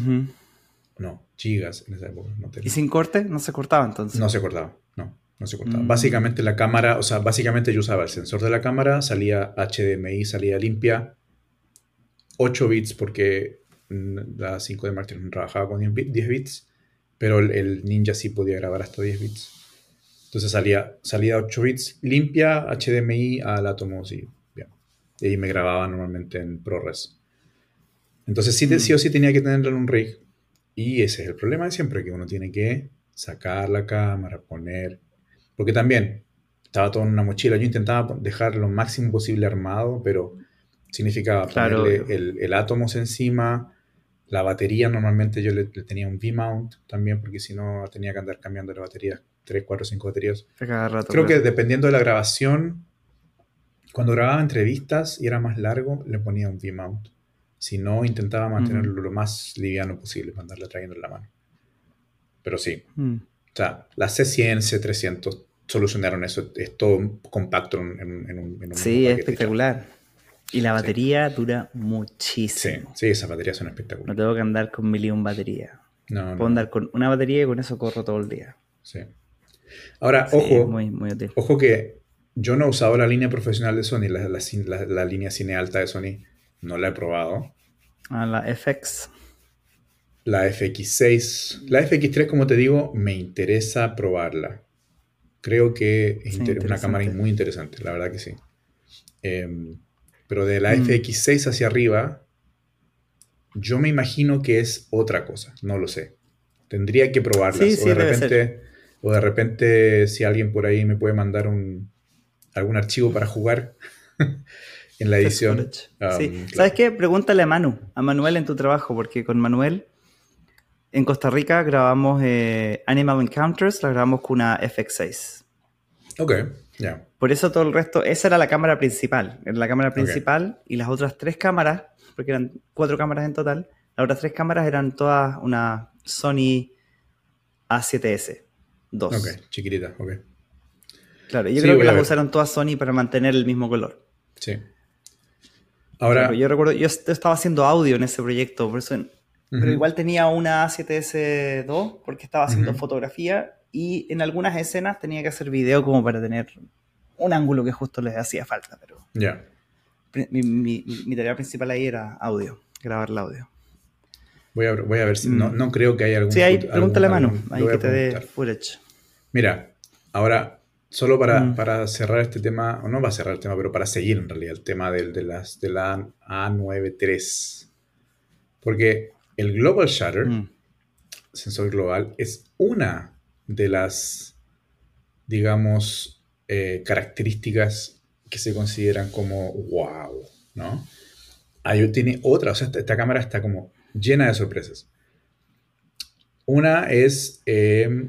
no, gigas en esa época, no. ¿Y sin corte? No se cortaba entonces. No se cortaba, no, no se cortaba. Mm. Básicamente la cámara, o sea, básicamente yo usaba el sensor de la cámara, salía HDMI, salía limpia, 8 bits porque la 5 de no trabajaba con 10 bit- 10 bits, pero el, el Ninja sí podía grabar hasta 10 bits. Entonces salía, salía 8 bits limpia, HDMI al Atomos y bien. Y ahí me grababa normalmente en ProRes. Entonces sí, Mm. sí o sí tenía que tenerlo en un rig. Y ese es el problema de siempre, que uno tiene que sacar la cámara, poner... Porque también estaba todo en una mochila. Yo intentaba dejar lo máximo posible armado, pero significaba Claro, ponerle el, el átomos encima, la batería. Normalmente yo le, le tenía un V-mount también, porque si no tenía que andar cambiando la batería, 3, 4, 5 baterías. Cada rato. Creo que dependiendo de la grabación, cuando grababa entrevistas y era más largo, le ponía un V-mount. Si no, intentaba mantenerlo lo más liviano posible para andarle trayendo en la mano. Pero sí, Mm. o sea, las C100, C300 solucionaron eso. Es todo compacto en, en- en un, Sí, es espectacular. Y la batería dura Sí, muchísimo. sí, esas baterías son No espectaculares. tengo que andar con mil y un batería. No, Puedo no, andar con una batería y con eso corro todo el día. sí. Ahora, Sí, ojo, es muy, muy útil. Ojo que yo no he usado la línea profesional de Sony, la, la, la- la línea cine alta de Sony, no la he probado. A la FX. La FX6, la FX3, como te digo, me interesa probarla. Creo que es Sí, inter- una cámara muy interesante, la verdad que sí. Em, pero de la Mm. FX6 hacia arriba, yo me imagino que es otra cosa, no lo sé. Tendría que probarlas. Sí, o, sí, de debe repente, o de repente, si alguien por ahí me puede mandar un, algún archivo para jugar en la edición. Um, Sí. claro. ¿Sabes qué? Pregúntale a Manu, a Manuel en tu trabajo, porque con Manuel en Costa Rica grabamos eh, Animal Encounters, la grabamos con una FX6. Ok, ya. Por eso todo el resto, esa era la cámara principal. Era la cámara principal y las otras tres cámaras, porque eran cuatro cámaras en total, las otras tres cámaras eran todas una Sony A7S. 2. Ok, chiquitita, ok. Claro, yo Sí, creo que las ver. usaron todas Sony para mantener el mismo color. Sí. Ahora, Claro, yo recuerdo, yo est- estaba haciendo audio en ese proyecto, por eso, pero igual tenía una A7S2 porque estaba haciendo fotografía y en algunas escenas tenía que hacer video como para tener un ángulo que justo les hacía falta, pero ya. mi- mi tarea principal ahí era audio, grabar el audio. Voy a, voy a ver si. Mm. No, no creo que haya algún. Sí, ahí fut- pregúntale a algún- ahí que te dé footage. Mira, ahora, solo para, Mm. para cerrar este tema, o no va a cerrar el tema, pero para seguir en realidad el tema del, de, las, de la A93. Porque el Global Shutter, Mm. sensor global, es una de las, digamos, eh, características que se consideran como wow, ¿no? Hay, tiene otra, o sea, esta, esta cámara está como llena de sorpresas. Una es eh,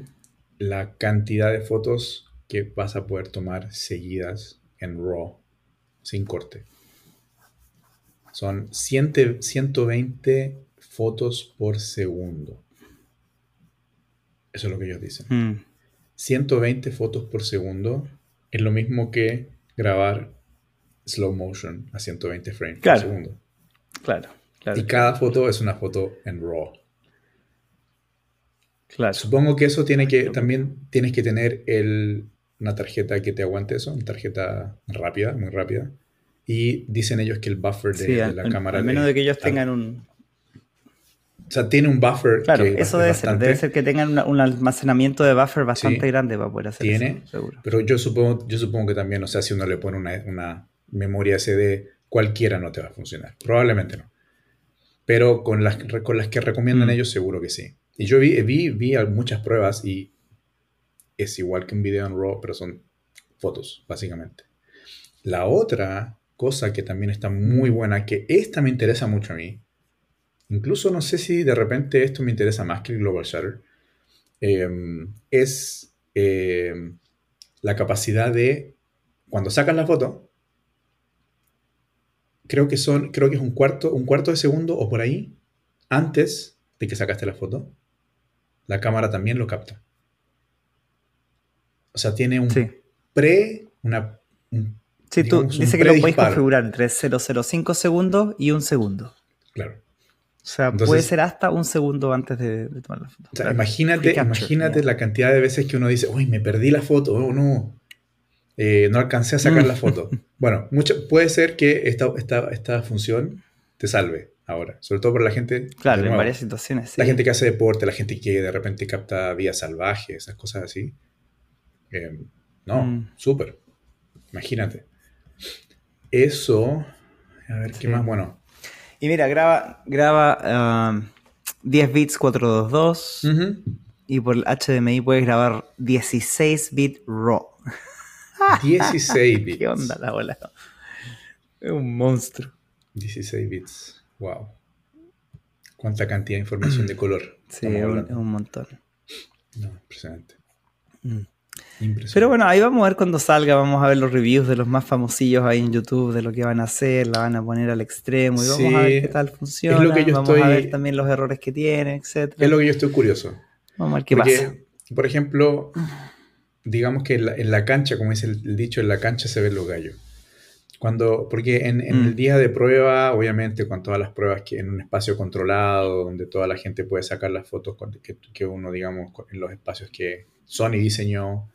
la cantidad de fotos que vas a poder tomar seguidas en RAW, sin corte. Son 100 120 fotos por segundo. Eso es lo que ellos dicen. Mm. 120 fotos por segundo es lo mismo que grabar slow motion a 120 frames Claro. por segundo. Claro, claro. Y cada foto es una foto en RAW. claro. Supongo que eso tiene que, también tienes que tener el- una tarjeta que te aguante eso, una tarjeta rápida, muy rápida. Y dicen ellos que el buffer de, Sí, de al, la al- cámara... al menos de que ellos tengan un... O sea, tiene un buffer Claro, que eso es debe ser. Debe ser que tengan una- un almacenamiento de buffer bastante Sí. grande para poder hacer Tiene, eso, seguro. Pero yo supongo, yo supongo que también, o sea, si uno le pone una, una memoria SD, cualquiera no te va a funcionar. Probablemente no. Pero con las, con las que recomiendan Mm. ellos, seguro que sí. Y yo vi, vi, vi muchas pruebas y es igual que un video en RAW, pero son fotos, básicamente. La otra cosa que también está muy buena, que esta me interesa mucho a mí, incluso no sé si de repente esto me interesa más que el Global Shutter, eh, es eh, la capacidad de, cuando sacas la foto, creo que son, creo que es un cuarto, un cuarto de segundo o por ahí, antes de que sacaste la foto, la cámara también lo capta. O sea, tiene un Sí. pre, una, un- Sí, tú digamos, dice que lo podéis configurar entre 005 segundos y un segundo. claro. O sea, Entonces- puede ser hasta un segundo antes de, de tomar la foto. O sea, imagínate, imagínate la cantidad de veces que uno dice, uy, me perdí la foto, oh no, Eh, no alcancé a sacar Mm. la foto. Bueno, mucho, puede ser que esta, esta, esta función te salve ahora, sobre todo para la gente, Claro, en varias situaciones. sí. la gente que hace deporte, la gente que de repente capta vía salvaje, esas cosas así. Eh, no, Mm. súper. Imagínate. Eso, a ver, Sí. ¿qué más? Bueno, Y mira, graba, graba ah, 10 bits 422 ujú, y por el HDMI puedes grabar 16 bit RAW. 16 bits. ¿Qué onda la bola? Es un monstruo. 16 bits. Wow. Cuánta cantidad de información de color. Sí, es un, montón. No, impresionante. Mm. Impresionante. Pero bueno, ahí vamos a ver cuando salga, vamos a ver los reviews de los más famosillos ahí en YouTube, de lo que van a hacer, la van a poner al extremo y vamos Sí, a ver qué tal funciona. es lo que yo vamos estoy- a ver también los errores que tiene, etcétera. es lo que yo estoy curioso. Vamos a ver qué Porque, pasa. por ejemplo, digamos que en la, en la cancha, como dice el, el dicho, en la cancha se ven los gallos. Cuando, porque en, en Mm. el día de prueba, obviamente, con todas las pruebas que en un espacio controlado, donde toda la gente puede sacar las fotos con- que, que uno, digamos, en los espacios que Sony diseñó,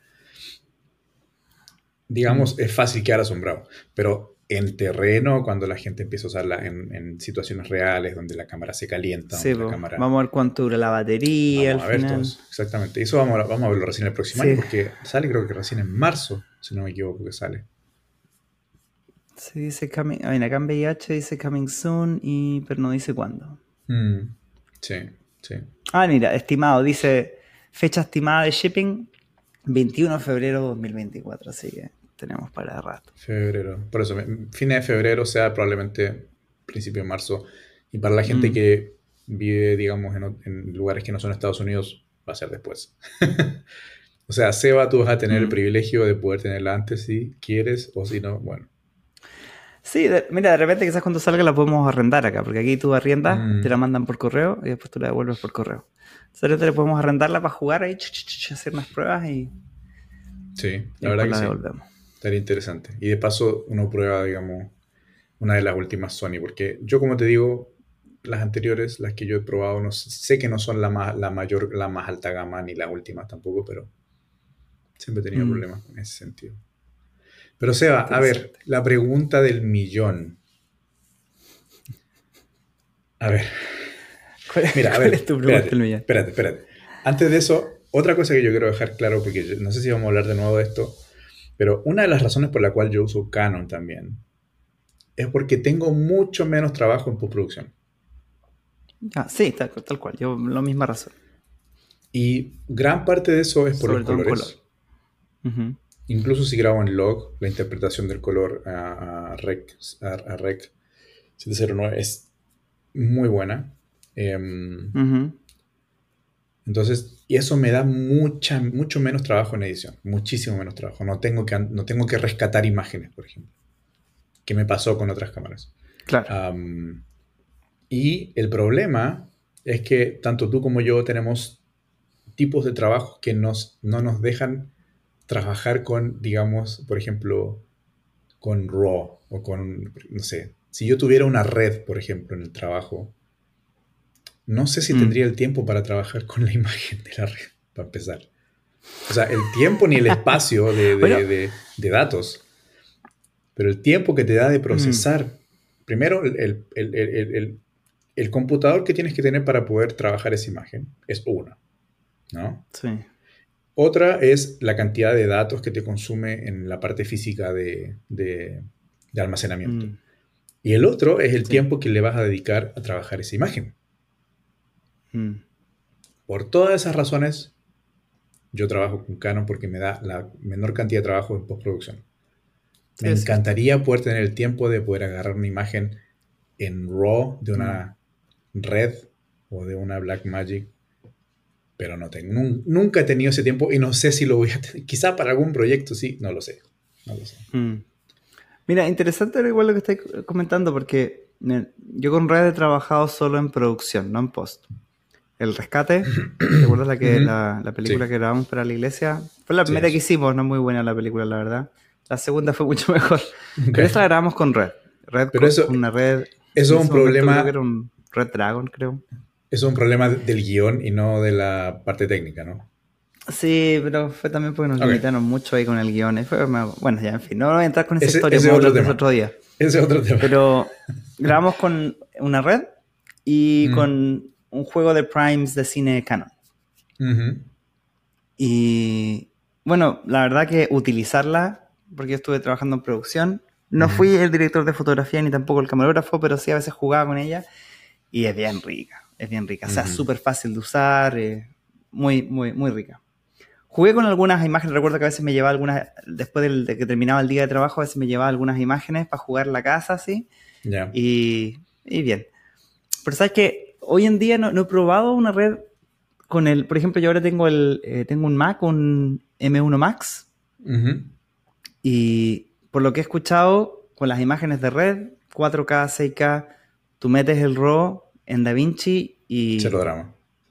digamos, es fácil quedar asombrado. Pero en terreno, cuando la gente empieza a usarla en, en situaciones reales, donde la cámara se calienta, Sí, donde la po. cámara... vamos a ver cuánto dura la batería Vamos a al ver final. todo eso, exactamente. Eso vamos a, vamos a verlo recién el próximo Sí. año, porque sale creo que recién en marzo, si no me equivoco que sale. Sí, dice coming, a ver, acá en VIH dice coming soon, y, pero no dice cuándo. Mm, sí, sí. Ah, mira, estimado, dice fecha estimada de shipping 21 de febrero de 2024, así que tenemos para rato. Febrero. Por eso, fines de febrero, sea probablemente principio de marzo. Y para la gente Mm. que vive, digamos, en, lugares que no son Estados Unidos, va a ser después. o sea, Seba, tú vas a tener el Mm. privilegio de poder tenerla antes si quieres, o si no, bueno. Sí, mira, de repente quizás cuando salga la podemos arrendar acá, porque aquí tú arriendas, mm. te la mandan por correo y después tú la devuelves por correo. Entonces le podemos arrendarla para jugar ahí, hacer unas pruebas y... Sí, la verdad que la devolvemos. Estaría interesante. Y de paso uno prueba, digamos, una de las últimas Sony, porque yo como te digo, las anteriores, las que yo he probado, no sé, que no son la, más, la mayor, la más alta gama, ni las últimas tampoco, pero siempre he tenido mm. problemas en ese sentido. Pero Seba, a ver, la pregunta del millón. A ver. Mira, a ver, es tu pregunta espérate, millón? espérate, espérate. Antes de eso, otra cosa que yo quiero dejar claro, porque no sé si vamos a hablar de nuevo de esto, pero una de las razones por la cual yo uso Canon también es porque tengo mucho menos trabajo en postproducción. Ah, sí, tal, cual, yo la misma razón. Y gran parte de eso es por los colores. Color. Incluso si grabo en log, la interpretación del color a, rec, a, rec 709 es muy buena. Em, entonces, y eso me da mucha, mucho menos trabajo en edición, muchísimo menos trabajo. No tengo que, no tengo que rescatar imágenes, por ejemplo, que me pasó con otras cámaras. Claro. y el problema es que tanto tú como yo tenemos tipos de trabajo que nos, no nos dejan trabajar con, digamos, por ejemplo, con RAW o con, no sé, si yo tuviera una red, por ejemplo, en el trabajo, no sé si mm. tendría el tiempo para trabajar con la imagen de la red, para empezar. O sea, el tiempo ni el espacio de, datos, pero el tiempo que te da de procesar. Mm. Primero, el, el, computador que tienes que tener para poder trabajar esa imagen es uno, ¿no? Sí. Otra es la cantidad de datos que te consume en la parte física de, almacenamiento. Mm. Y el otro es el tiempo que le vas a dedicar a trabajar esa imagen. Mm. Por todas esas razones, yo trabajo con Canon porque me da la menor cantidad de trabajo en postproducción. Me encantaría poder tener el tiempo de poder agarrar una imagen en RAW de una mm. red o de una Blackmagic pero no tengo, nunca he tenido ese tiempo y no sé si lo voy a tener. Quizá para algún proyecto sí, no lo sé. Mm. Mira, interesante igual lo que estáis comentando porque yo con Red he trabajado solo en producción, no en post. El rescate, ¿te acuerdas la, que, la, película que grabamos para la iglesia? Fue la primera que hicimos, no muy buena la película, la verdad. La segunda fue mucho mejor. Pero esta la grabamos con Red. Red Pero eso, una red. Eso es un problema. era un Red Dragon, creo. Es un problema del guion y no de la parte técnica, ¿no? Sí, pero fue también porque nos limitaron mucho ahí con el guion. bueno, ya, en fin, no voy a entrar con esa historia, ese otro, tema. otro día. Ese otro tema. Pero grabamos con una red y con un juego de primes de cine canon. Y bueno, la verdad que utilizarla, porque yo estuve trabajando en producción, no fui el director de fotografía ni tampoco el camarógrafo, pero sí a veces jugaba con ella y es bien rica es bien rica. O sea, súper fácil de usar, eh, muy, muy, muy rica. Jugué con algunas imágenes, recuerdo que a veces me llevaba algunas, después de que terminaba el día de trabajo, a veces me llevaba algunas imágenes para jugar la casa, así. Y, y, bien. Pero sabes que hoy en día no, he probado una red con el, por ejemplo, yo ahora tengo el, eh, tengo un Mac, un M1 Max. Y por lo que he escuchado, con las imágenes de red, 4K, 6K, tú metes el RAW en DaVinci y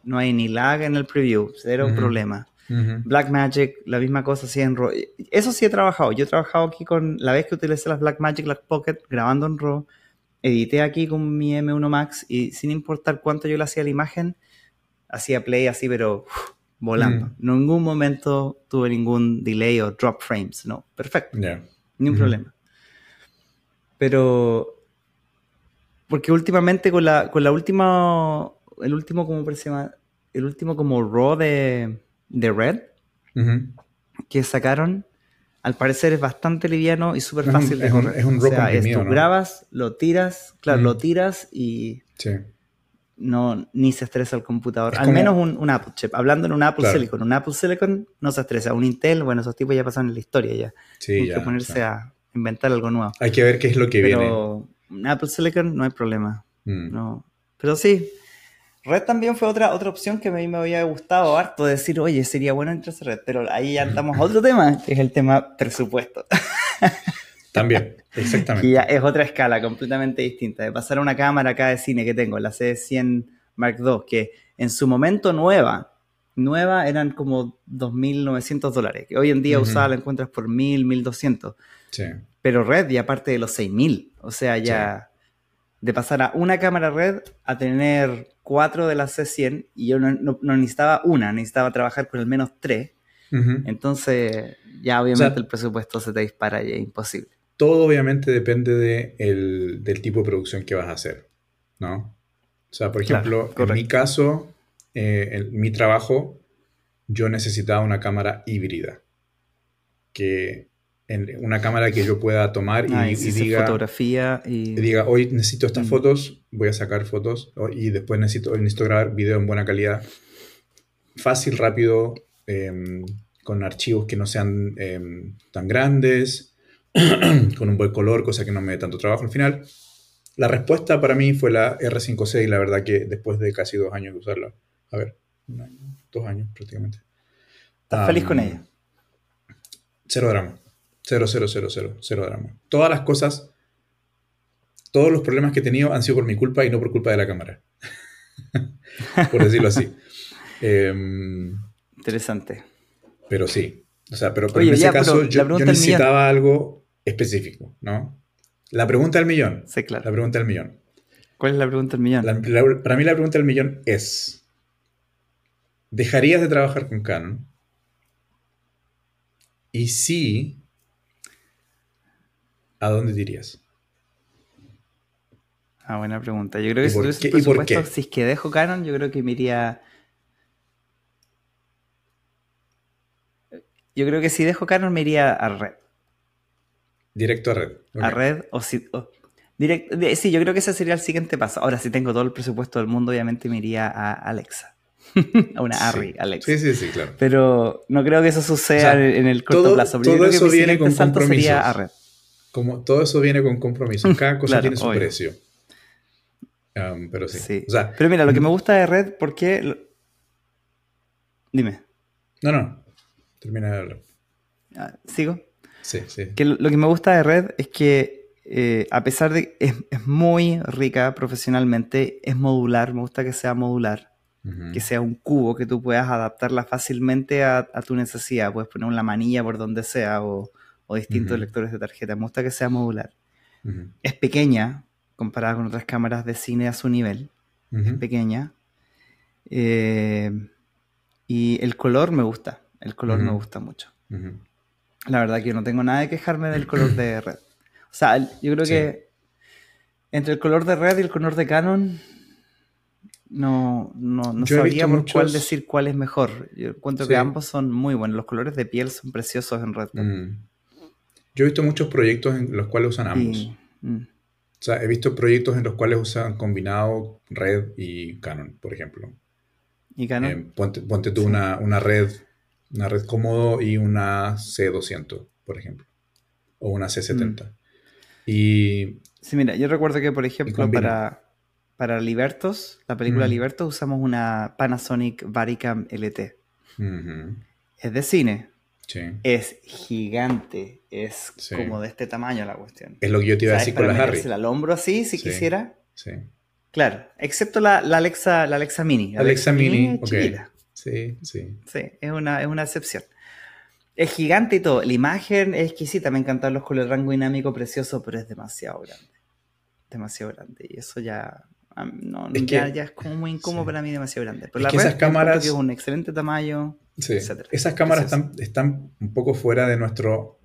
no hay ni lag en el preview, cero problema. Blackmagic, la misma cosa, sí en RAW. Eso sí he trabajado. Yo he trabajado aquí con la vez que utilicé las Blackmagic, las Pocket, grabando en RAW. Edité aquí con mi M1 Max y sin importar cuánto yo le hacía la imagen, hacía play así, pero volando. En ningún momento tuve ningún delay o drop frames. No, perfecto. Ni un problema. Pero porque últimamente con la, con la última, el último, como se llama? El último como RAW de, de Red que sacaron, al parecer es bastante liviano y súper fácil de correr. Es un, RAW o sea, tú grabas, lo tiras, claro, lo tiras y no, ni se estresa el computador. al menos un, un, Apple chip. Hablando en un Apple Silicon, un Apple Silicon no se estresa. Un Intel, bueno, esos tipos ya pasaron en la historia ya. Sí, Hay que ponerse a inventar algo nuevo. Hay que ver qué es lo que Pero, viene Apple Silicon no hay problema. Mm. No. Pero sí, Red también fue otra, otra opción que a mí me había gustado harto decir, oye, sería bueno entrar a Red, pero ahí ya estamos a otro tema, que es el tema presupuesto. También, Exactamente. que ya es otra escala completamente distinta. De pasar a una cámara acá de cine que tengo, la C100 Mark II, que en su momento nueva, nueva eran como 2.900 dólares, que hoy en día usada la encuentras por 1.000, 1.200. Sí. Pero red y aparte de los 6.000. O sea, ya de pasar a una cámara red a tener cuatro de las C100 y yo no, no- no necesitaba una, necesitaba trabajar con al menos tres. Entonces ya obviamente O sea, el presupuesto se te dispara y es imposible. Todo obviamente depende de el- del tipo de producción que vas a hacer, ¿no? O sea, por Claro, ejemplo, en mi caso, eh, en mi trabajo, yo necesitaba una cámara híbrida. Que en una cámara que yo pueda tomar y, Ah, diga, fotografía y... diga, hoy necesito estas Mm. fotos, voy a sacar fotos y después necesito, hoy necesito grabar video en buena calidad. Fácil, rápido, em, con archivos que no sean em, tan grandes, con un buen color, cosa que no me dé tanto trabajo al final. La respuesta para mí fue la R5C y la verdad que después de casi dos años de usarla, a ver, un año, dos años prácticamente. ¿Estás feliz con ella? Cero drama. Cero, cero, cero, cero, cero drama. Todas las cosas, todos los problemas que he tenido han sido por mi culpa y no por culpa de la cámara. por decirlo así. Em, Interesante. pero sí. O sea, pero, pero Oye, en ese ya, caso yo, necesitaba algo específico, ¿no? La pregunta del millón. Sí, claro. La pregunta del millón. ¿Cuál es la pregunta del millón? La- la- para mí la pregunta del millón es, ¿dejarías de trabajar con Canon? Y si, ¿a dónde te irías? Ah, buena pregunta. Yo creo que ¿Y si tuviese presupuesto, si es que dejo Canon, yo creo que me iría... Yo creo que si dejo Canon me iría a Red. Directo a red. A Red o si... o- direct- sí, yo creo que ese sería el siguiente paso. Ahora, si tengo todo el presupuesto del mundo, obviamente me iría a Alexa. a una Sí. Arri, Alexa. Sí, sí, sí, claro. Pero no creo que eso suceda O sea, en el corto todo- plazo. Pero yo todo creo que eso mi viene con salto sería a compromisos. Red. Como todo eso viene con compromiso. Cada cosa Claro, tiene su obvio. precio. Um, pero sí. Sí. O sea, Pero mira, lo que me gusta de Red, porque... lo- Dime. no, no. Termina de hablar. Ah, ¿Sigo? Sí, sí. Que lo, que me gusta de Red es que eh, a pesar de que es, es muy rica profesionalmente, es modular, me gusta que sea modular, que sea un cubo, que tú puedas adaptarla fácilmente a, a tu necesidad, puedes poner una manilla por donde sea o, o distintos lectores de tarjeta, me gusta que sea modular. Es pequeña comparada con otras cámaras de cine a su nivel, Ujú. pequeña. Eh, y el color me gusta, el color me gusta mucho. La verdad que yo no tengo nada de quejarme del color de red. O sea, yo creo Sí. que entre el color de red y el color de Canon, no, no, no cuál decir cuál es mejor. Yo encuentro Sí. que ambos son muy buenos. Los colores de piel son preciosos en red. Mm. Yo he visto muchos proyectos en los cuales usan ambos. Mm, O sea, he visto proyectos en los cuales usan combinado red y Canon, por ejemplo. y Canon, Eh, ponte, ponte tú Sí. una, una red, una red cómodo y una C200, por ejemplo. O una C70. Mm. Y sí, mira, yo recuerdo que, por ejemplo, para, para Libertos, la película Mm. Libertos, usamos una Panasonic Varicam LT. Es de cine, sí. es gigante, es Sí. como de este tamaño la cuestión. Es lo que yo te iba a decir con las Harry. al hombro así, si Sí. quisiera. Sí. Claro, excepto la, la Alexa, la Alexa Mini. La Alexa Mini, es ok. chiquita. Sí, sí. Sí, es una, es una excepción. Es gigante y todo. La imagen es exquisita. Me encantan los colores rango dinámico precioso, pero es demasiado grande. Demasiado grande. Y eso ya, no, Es ya, que- ya es como muy incómodo sí. para mí, demasiado grande. Pero Es la que red, esas cámaras- es un excelente tamaño. Sí. etcétera. Esas cámaras Precioso. están, están un poco fuera de, nuestro,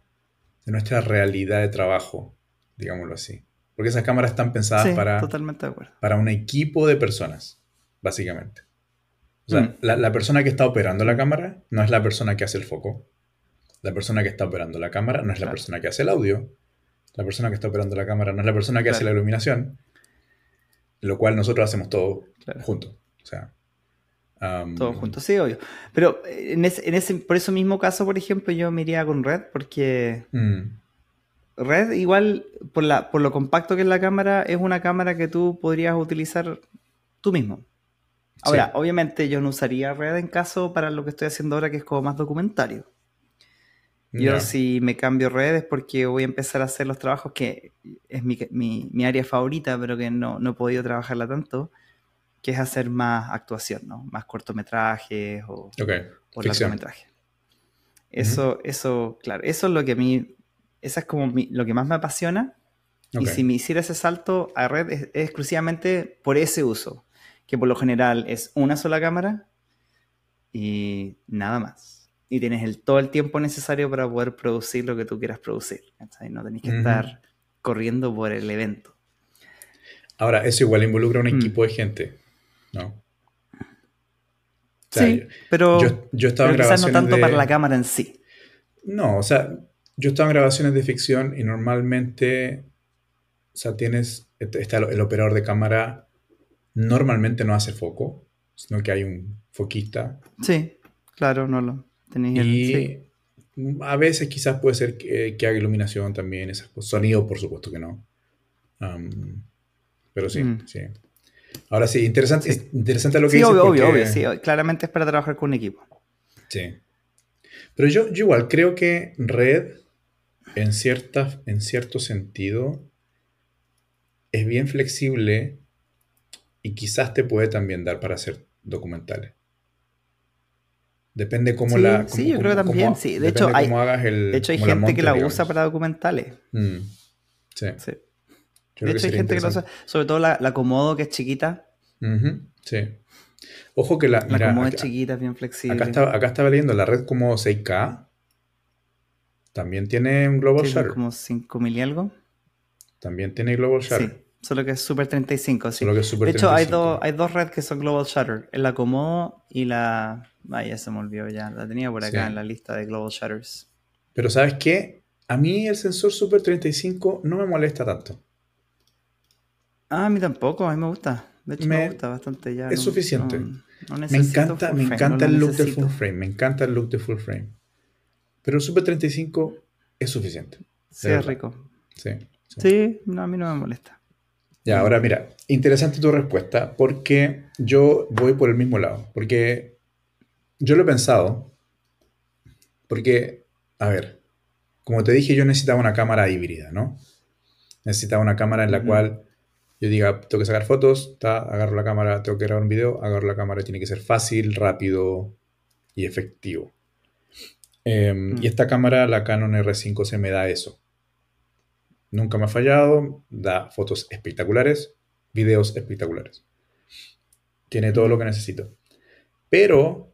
de nuestra realidad de trabajo, digámoslo así. Porque esas cámaras están pensadas Sí, para, totalmente de acuerdo. para un equipo de personas, básicamente. O sea, Mm. la, la persona que está operando la cámara no es la persona que hace el foco. La persona que está operando la cámara no es la Claro. persona que hace el audio. La persona que está operando la cámara no es la persona que hace la Claro. iluminación. Lo cual nosotros hacemos todo Claro. juntos. O sea, am, Todos juntos, sí, obvio. Pero eh, en ese, en ese, por ese mismo caso, por ejemplo, yo me iría con Red porque mm, Red, igual, por, la, por lo compacto que es la cámara, es una cámara que tú podrías utilizar tú mismo. Ahora, Sí. obviamente yo no usaría Red en caso para lo que estoy haciendo ahora, que es como más documentario. Yo si me cambio redes porque voy a empezar a hacer los trabajos que es mi, mi, área favorita, pero que no, no, he podido trabajarla tanto, que es hacer más actuación, ¿no? Más cortometrajes o, largometrajes. Eso, eso, claro, eso es lo que a mí, eso es como lo que más me apasiona. Y si me hiciera ese salto a red es, exclusivamente por ese uso, que por lo general es una sola cámara y nada más. Y tienes el, todo el tiempo necesario para poder producir lo que tú quieras producir. No tenés que estar corriendo por el evento. Ahora, eso igual involucra un mm. equipo de gente, ¿no? sí, pero, yo, estaba quizás no tanto para la cámara en sí. No, o sea, yo estaba en grabaciones de ficción y normalmente, o sea, tienes, está el, operador de cámara, normalmente no hace foco, sino que hay un foquista. Sí, claro, no lo tenéis. Y a veces quizás puede ser que, haga iluminación también, esas Sonido, por supuesto que no. pero sí, mm. sí. Ahora sí, interesante, interesante lo que sí, Obvio, obvio, obvio, sí. Claramente es para trabajar con un equipo. Sí. Pero yo, igual creo que Red, en, cierta, en cierto sentido, es bien flexible y quizás te puede también dar para hacer documentales. Depende cómo la. sí, yo creo que también, sí. De hecho, hay, de hecho, hay gente que la usa para documentales. Mm, sí. sí de hecho, hay gente que lo usa, sobre todo la, la Komodo, que es chiquita. sí. Ojo que la. La Komodo es chiquita, bien flexible. Acá estaba, acá estaba leyendo la red como 6K. También tiene un Global sí, Shutter. Como 5000 y algo. También tiene Global Shutter. Sí, solo que es Super 35. Sí. Solo que es Super de hecho, hay, dos, hay dos redes que son Global Shutter. La Komodo y la. Ay, ya se me olvidó ya. La tenía por acá en la lista de Global Shutters. Pero ¿sabes qué? A mí el sensor Super 35 no me molesta tanto. Ah, a mí tampoco, a mí me gusta. De hecho, me, gusta bastante ya. Es suficiente. me encanta, me encanta el look de full frame. Me encanta el look de full frame. Pero el Super 35 es suficiente. Sí, es rico. Sí, sí. no, a mí no me molesta. Ya, ahora mira, interesante tu respuesta porque yo voy por el mismo lado. Porque yo lo he pensado. Porque, a ver, como te dije, yo necesitaba una cámara híbrida, ¿no? Necesitaba una cámara en la cual yo diga, tengo que sacar fotos, agarro la cámara, tengo que grabar un video, agarro la cámara, tiene que ser fácil, rápido y efectivo. Em, y mm. esta cámara, la Canon R5, se me da eso. Nunca me ha fallado, da fotos espectaculares, videos espectaculares. Tiene todo lo que necesito. Pero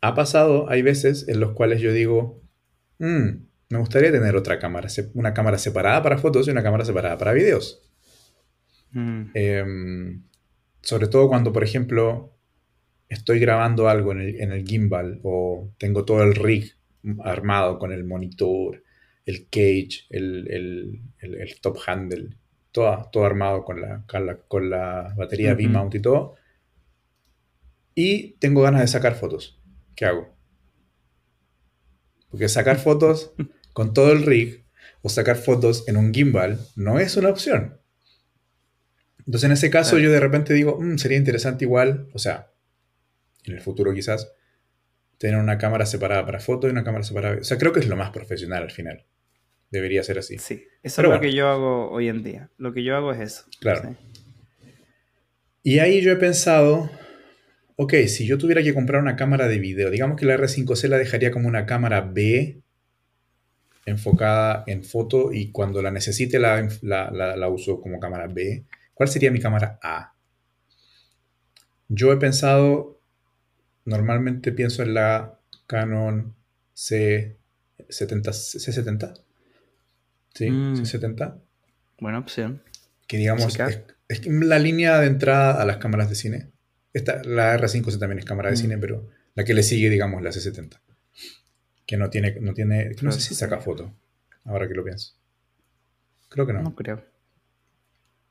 ha pasado, hay veces en los cuales yo digo, mm, me gustaría tener otra cámara, una cámara separada para fotos y una cámara separada para videos. Mm. Em, sobre todo cuando, por ejemplo, estoy grabando algo en el, gimbal o tengo todo el rig armado con el monitor, el cage, el, top handle, todo, todo armado con la, con la, batería V-mount y todo. Y tengo ganas de sacar fotos. ¿Qué hago? Porque sacar fotos con todo el rig o sacar fotos en un gimbal no es una opción. Entonces, en ese caso, yo de repente digo, mm, sería interesante igual, o sea, en el futuro quizás, tener una cámara separada para foto y una cámara separada. O sea, creo que es lo más profesional al final. Debería ser así. Sí, eso es lo que yo hago hoy en día. Lo que yo hago es eso. Claro. Y ahí yo he pensado, ok, si yo tuviera que comprar una cámara de video, digamos que la R5C la dejaría como una cámara B enfocada en foto y cuando la necesite la, la uso como cámara B. ¿Cuál sería mi cámara A? Yo he pensado, normalmente pienso en la Canon C70, C70. ¿Sí? Mm. C70. Buena opción. Que digamos, es, la línea de entrada a las cámaras de cine. Esta, la R5C también es cámara de mm. cine, pero la que le sigue, digamos, la C70. Que no tiene, no tiene, no sé si saca foto, ahora que lo pienso. Creo que no. No creo.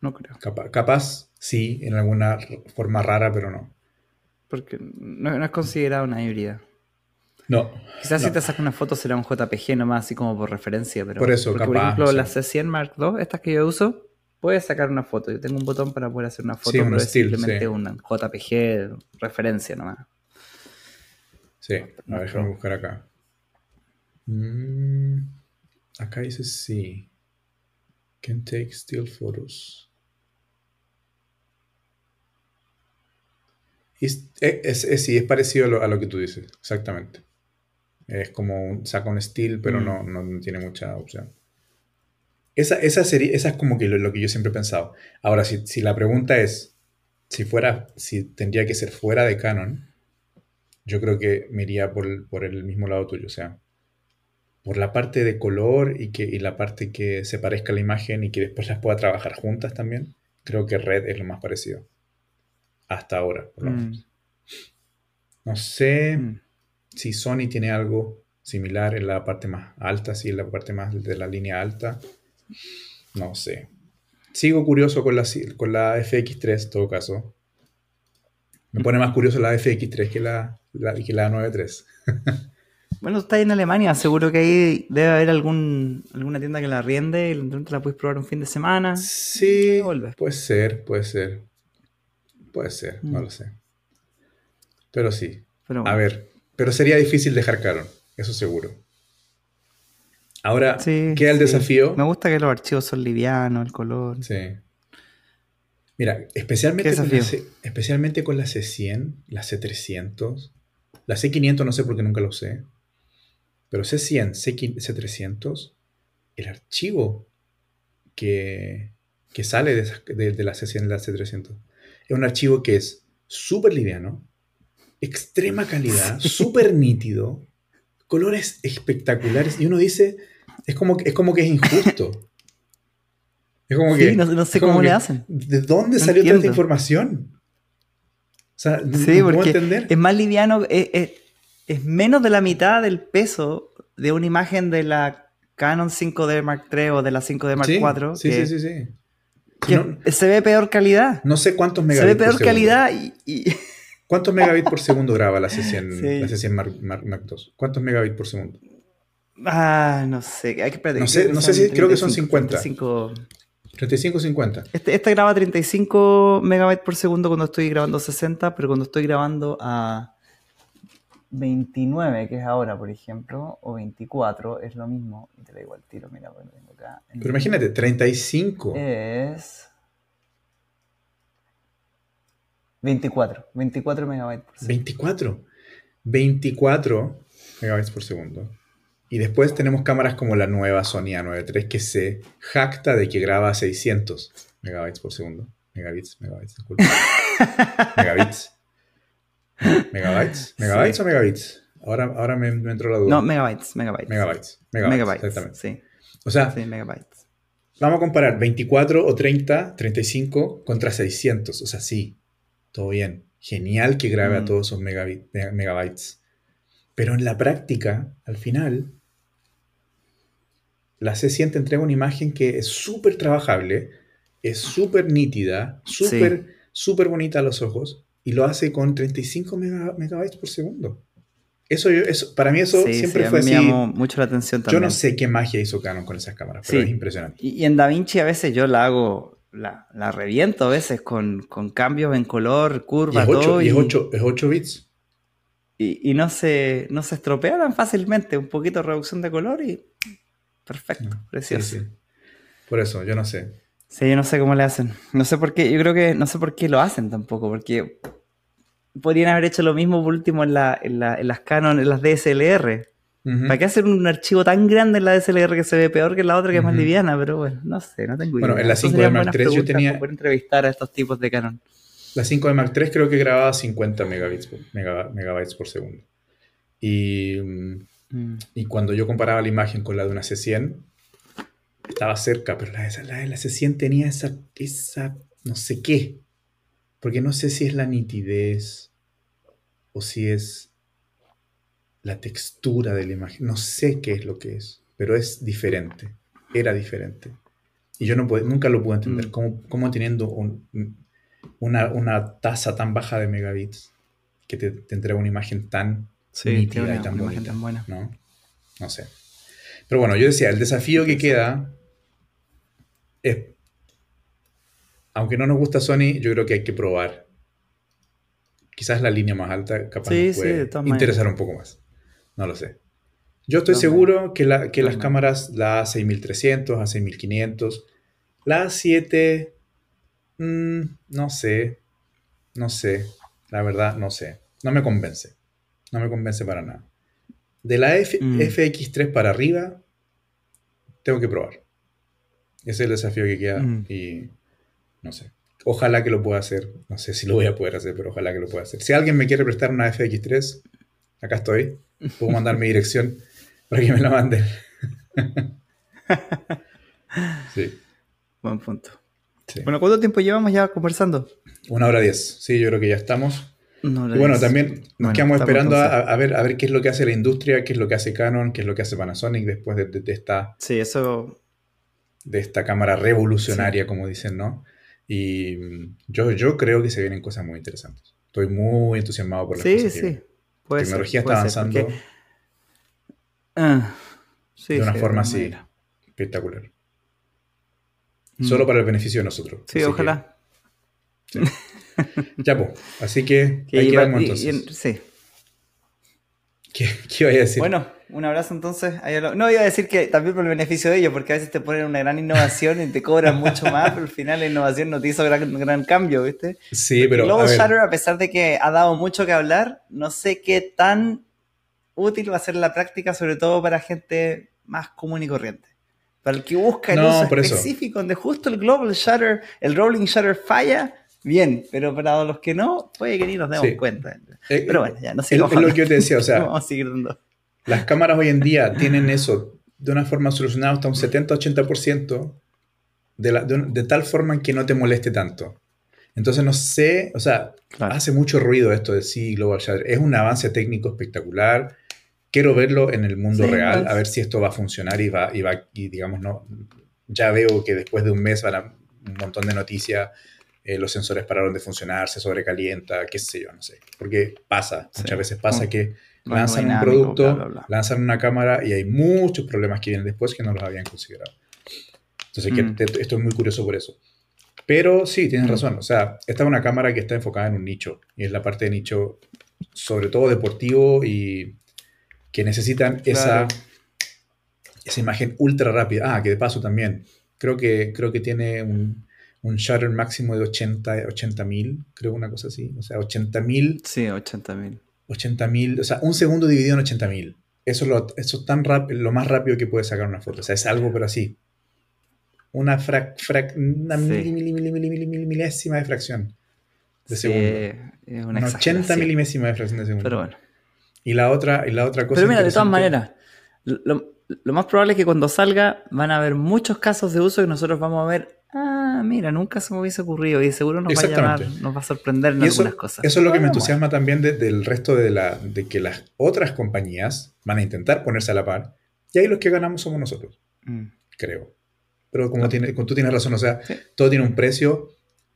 No creo. Capaz, sí, en alguna forma rara, pero no. Porque no, es considerada una híbrida. No. Quizás si te sacas una foto será un JPG nomás, así como por referencia. Pero, por eso, capaz. Por ejemplo, la C100 Mark II, estas que yo uso, puedes sacar una foto. Yo tengo un botón para poder hacer una foto, pero es simplemente un JPG referencia nomás. Sí, a ver, déjame buscar acá. Mm, acá dice sí. Can take still photos. Es, es, sí, es parecido a lo, que tú dices, exactamente. Es como un, saca un still, pero mm. no, no, tiene mucha opción. Esa, esa, sería, esa es como que lo, que yo siempre he pensado. Ahora, si, si, la pregunta es si fuera, si tendría que ser fuera de Canon, yo creo que me iría por, por el mismo lado tuyo. O sea, por la parte de color y, que, y la parte que se parezca a la imagen y que después las pueda trabajar juntas también, creo que Red es lo más parecido. Hasta ahora, por lo mm. menos. No sé mm. si Sony tiene algo similar en la parte más alta, si en la parte más de la línea alta. No sé. Sigo curioso con la, con la FX3 en todo caso. Me pone más curioso la FX3 que la, la, que la 93. Bueno, está en Alemania, seguro que ahí debe haber algún, alguna tienda que la riende y la puedes probar un fin de semana. Sí, puede ser, puede ser. Puede ser, no mm. lo sé. Pero sí. A ver, pero sería difícil dejar caro, eso seguro. Ahora, queda el desafío. Me gusta que los archivos son livianos, el color. Sí. Mira, especialmente, con la, especialmente con la C100, la C300, la C500 no sé por qué nunca lo usé. Pero C100, C300, el archivo que, sale de, la C100 y la C300 es un archivo que es súper liviano, extrema calidad, súper nítido, colores espectaculares y uno dice, es como, es como que es injusto. Es como que, no, sé cómo le hacen. ¿De dónde salió tanta información? O sea, sí, porque entender. es más liviano, es menos de la mitad del peso de una imagen de la Canon 5D Mark III o de la 5D Mark IV. Sí, sí, sí, sí. Que se ve peor calidad. No sé cuántos megabits. Se ve peor calidad y, ¿Cuántos megabits por segundo graba la C100, Mark, II? ¿Cuántos megabits por segundo? Ah, no sé. Hay que, no sé, no sé si creo que son 50. 35, 35 50. Este, este graba 35 megabytes por segundo cuando estoy grabando 60, pero cuando estoy grabando a 29, que es ahora, por ejemplo, o 24, es lo mismo. Y te da igual tiro, mira, bueno, tengo acá. Pero imagínate, 35. Es. 24, 24 megabytes por segundo. 24. 24 megabytes por segundo. Y después tenemos cámaras como la nueva Sony A9 III que se jacta de que graba 600 megabytes por segundo. Megabits, megabytes, disculpa. megabits. ¿Megabytes? ¿Megabytes o megabits? Ahora, ahora me, me, entró la duda. No, megabytes, megabytes. Megabytes, megabytes, exactamente. Sí. O sea, sí, megabytes. vamos a comparar 24 o 30, 35 contra 600. O sea, sí, todo bien. Genial que grabe a mm. todos esos megabytes. Pero en la práctica, al final, la C100 te entrega una imagen que es súper trabajable, es súper nítida, súper, súper bonita a los ojos, y lo hace con 35 megabytes por segundo. Eso, eso, para mí eso siempre fue así. Me llamó mucho la atención también. Yo no sé qué magia hizo Canon con esas cámaras, pero es impresionante. Y, en DaVinci a veces yo la hago, la, la reviento a veces con, con, cambios en color, curva, y es 8, todo. Y, es 8, es 8 bits. Y, y, no, se, no se estropea tan fácilmente. Un poquito de reducción de color y perfecto, ah, precioso. Por eso, yo no sé. Sí, yo no sé cómo le hacen. No sé por qué, yo creo que no sé por qué lo hacen tampoco, porque podrían haber hecho lo mismo por último en, la, en, la, en las Canon, en las DSLR. ¿Para qué hacer un archivo tan grande en la DSLR que se ve peor que en la otra que es más liviana? Pero bueno, no sé, no tengo idea. Bueno, en la 5 de Mark III yo tenía... Por entrevistar a estos tipos de Canon. La 5 de Mark III creo que grababa 50 megabits por, megabytes por segundo. Y, mm. y cuando yo comparaba la imagen con la de una C100, estaba cerca, pero la, la de la C100 tenía esa, esa no sé qué. Porque no sé si es la nitidez o si es la textura de la imagen. No sé qué es lo que es, pero es diferente. Era diferente. Y yo no nunca lo pude entender. Mm. ¿Cómo, teniendo una, tasa tan baja de megabits que te, entrega una imagen tan nítida y tan bonita? buena. ¿no? no sé. Pero bueno, yo decía, el desafío que queda es, aunque no nos gusta Sony, yo creo que hay que probar. Quizás la línea más alta capaz nos puede interesar un poco más. No lo sé. Yo estoy seguro que, la, que las cámaras, la A6300, A6500, la A7, mm, no sé, no sé, la verdad no sé, no me convence, no me convence para nada. De la FX3 mm. para arriba, tengo que probar. Ese es el desafío que queda mm. y no sé. Ojalá que lo pueda hacer. No sé si lo voy a poder hacer, pero ojalá que lo pueda hacer. Si alguien me quiere prestar una FX3, acá estoy. Puedo mandar mi dirección para que me la manden. sí. Buen punto. Bueno, ¿cuánto tiempo llevamos ya conversando? Una hora diez. Sí, yo creo que ya estamos. Y bueno, también nos quedamos esperando a, ver, a ver qué es lo que hace la industria, qué es lo que hace Canon, qué es lo que hace Panasonic después de, esta. Sí, eso. De esta cámara revolucionaria, como dicen, ¿no? Y mm, yo, yo creo que se vienen cosas muy interesantes. Estoy muy entusiasmado por las sí, cosas. Sí, sí. La tecnología está avanzando ah, de una forma así espectacular. Mm. Solo para el beneficio de nosotros. Sí, ojalá. ya, pues. Así que, ahí quedamos entonces. sí. ¿Qué, ¿Qué, iba a decir? Bueno, un abrazo entonces. No, iba a decir que también por el beneficio de ellos, porque a veces te ponen una gran innovación y te cobran mucho más, pero al final la innovación no te hizo gran, gran cambio, ¿viste? Sí, pero. Global a Shutter, a pesar de que ha dado mucho que hablar, no sé qué tan útil va a ser la práctica, sobre todo para gente más común y corriente. Para el que busca el uso específico, donde justo el Global Shutter, el Rolling Shutter falla, bien, pero para los que no, puede que ni nos demos cuenta. Eh, pero bueno, ya no sé. Es, es lo que yo te decía, o sea. Vamos a seguir dando. Las cámaras hoy en día tienen eso de una forma solucionada hasta un 70-80% de, de, tal forma que no te moleste tanto. Entonces no sé, o sea, hace mucho ruido esto de sí, Global Shutter. Es un avance técnico espectacular. Quiero verlo en el mundo real, a ver si esto va a funcionar y va, y va, y digamos, no, ya veo que después de un mes van a un montón de noticias, eh, los sensores pararon de funcionar, se sobrecalienta, qué sé yo, no sé. Porque pasa, muchas veces pasa mm. que lanzan un producto, lanzan una cámara y hay muchos problemas que vienen después que no los habían considerado. Entonces, mm. esto es muy curioso por eso. Pero sí, tienes mm. razón. O sea, esta es una cámara que está enfocada en un nicho. Y es la parte de nicho, sobre todo deportivo y que necesitan esa, esa imagen ultra rápida. Ah, que de paso también. Creo que, creo que tiene un, un shutter máximo de 80 mil, creo una cosa así. O sea, 80 mil. Sí, 80 mil. 80.000, o sea, un segundo dividido en 80.000. Eso es, lo, eso tan rápido, lo más rápido que puede sacar una foto. O sea, es algo, pero así. Una, frac, frac, una milésima de fracción de segundo. Es una, 80 milimésima de fracción de segundo. Pero bueno. Y la otra, y la otra cosa. Pero mira, de todas maneras, lo, lo más probable es que cuando salga van a haber muchos casos de uso y nosotros vamos a ver ah, mira, nunca se me hubiese ocurrido y seguro nos va a llamar, nos va a sorprender en algunas cosas. Eso es lo que me entusiasma también del resto de, la, de que las otras compañías van a intentar ponerse a la par y ahí los que ganamos somos nosotros, mm. creo. Pero como, tiene, tú tienes razón, o sea, todo tiene un precio,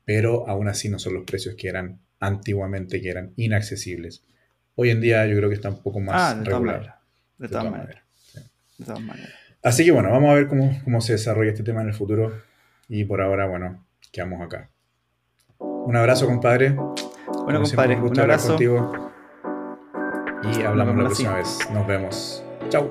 pero aún así no son los precios que eran antiguamente, que eran inaccesibles. Hoy en día yo creo que está un poco más ah, de regular. de, todas maneras. De todas maneras. Así que bueno, vamos a ver cómo, cómo se desarrolla este tema en el futuro. Y por ahora, bueno, quedamos acá. Un abrazo, compadre. Bueno, compadre, un, abrazo. Contigo. Y hablamos la próxima vez. Nos vemos. Chao.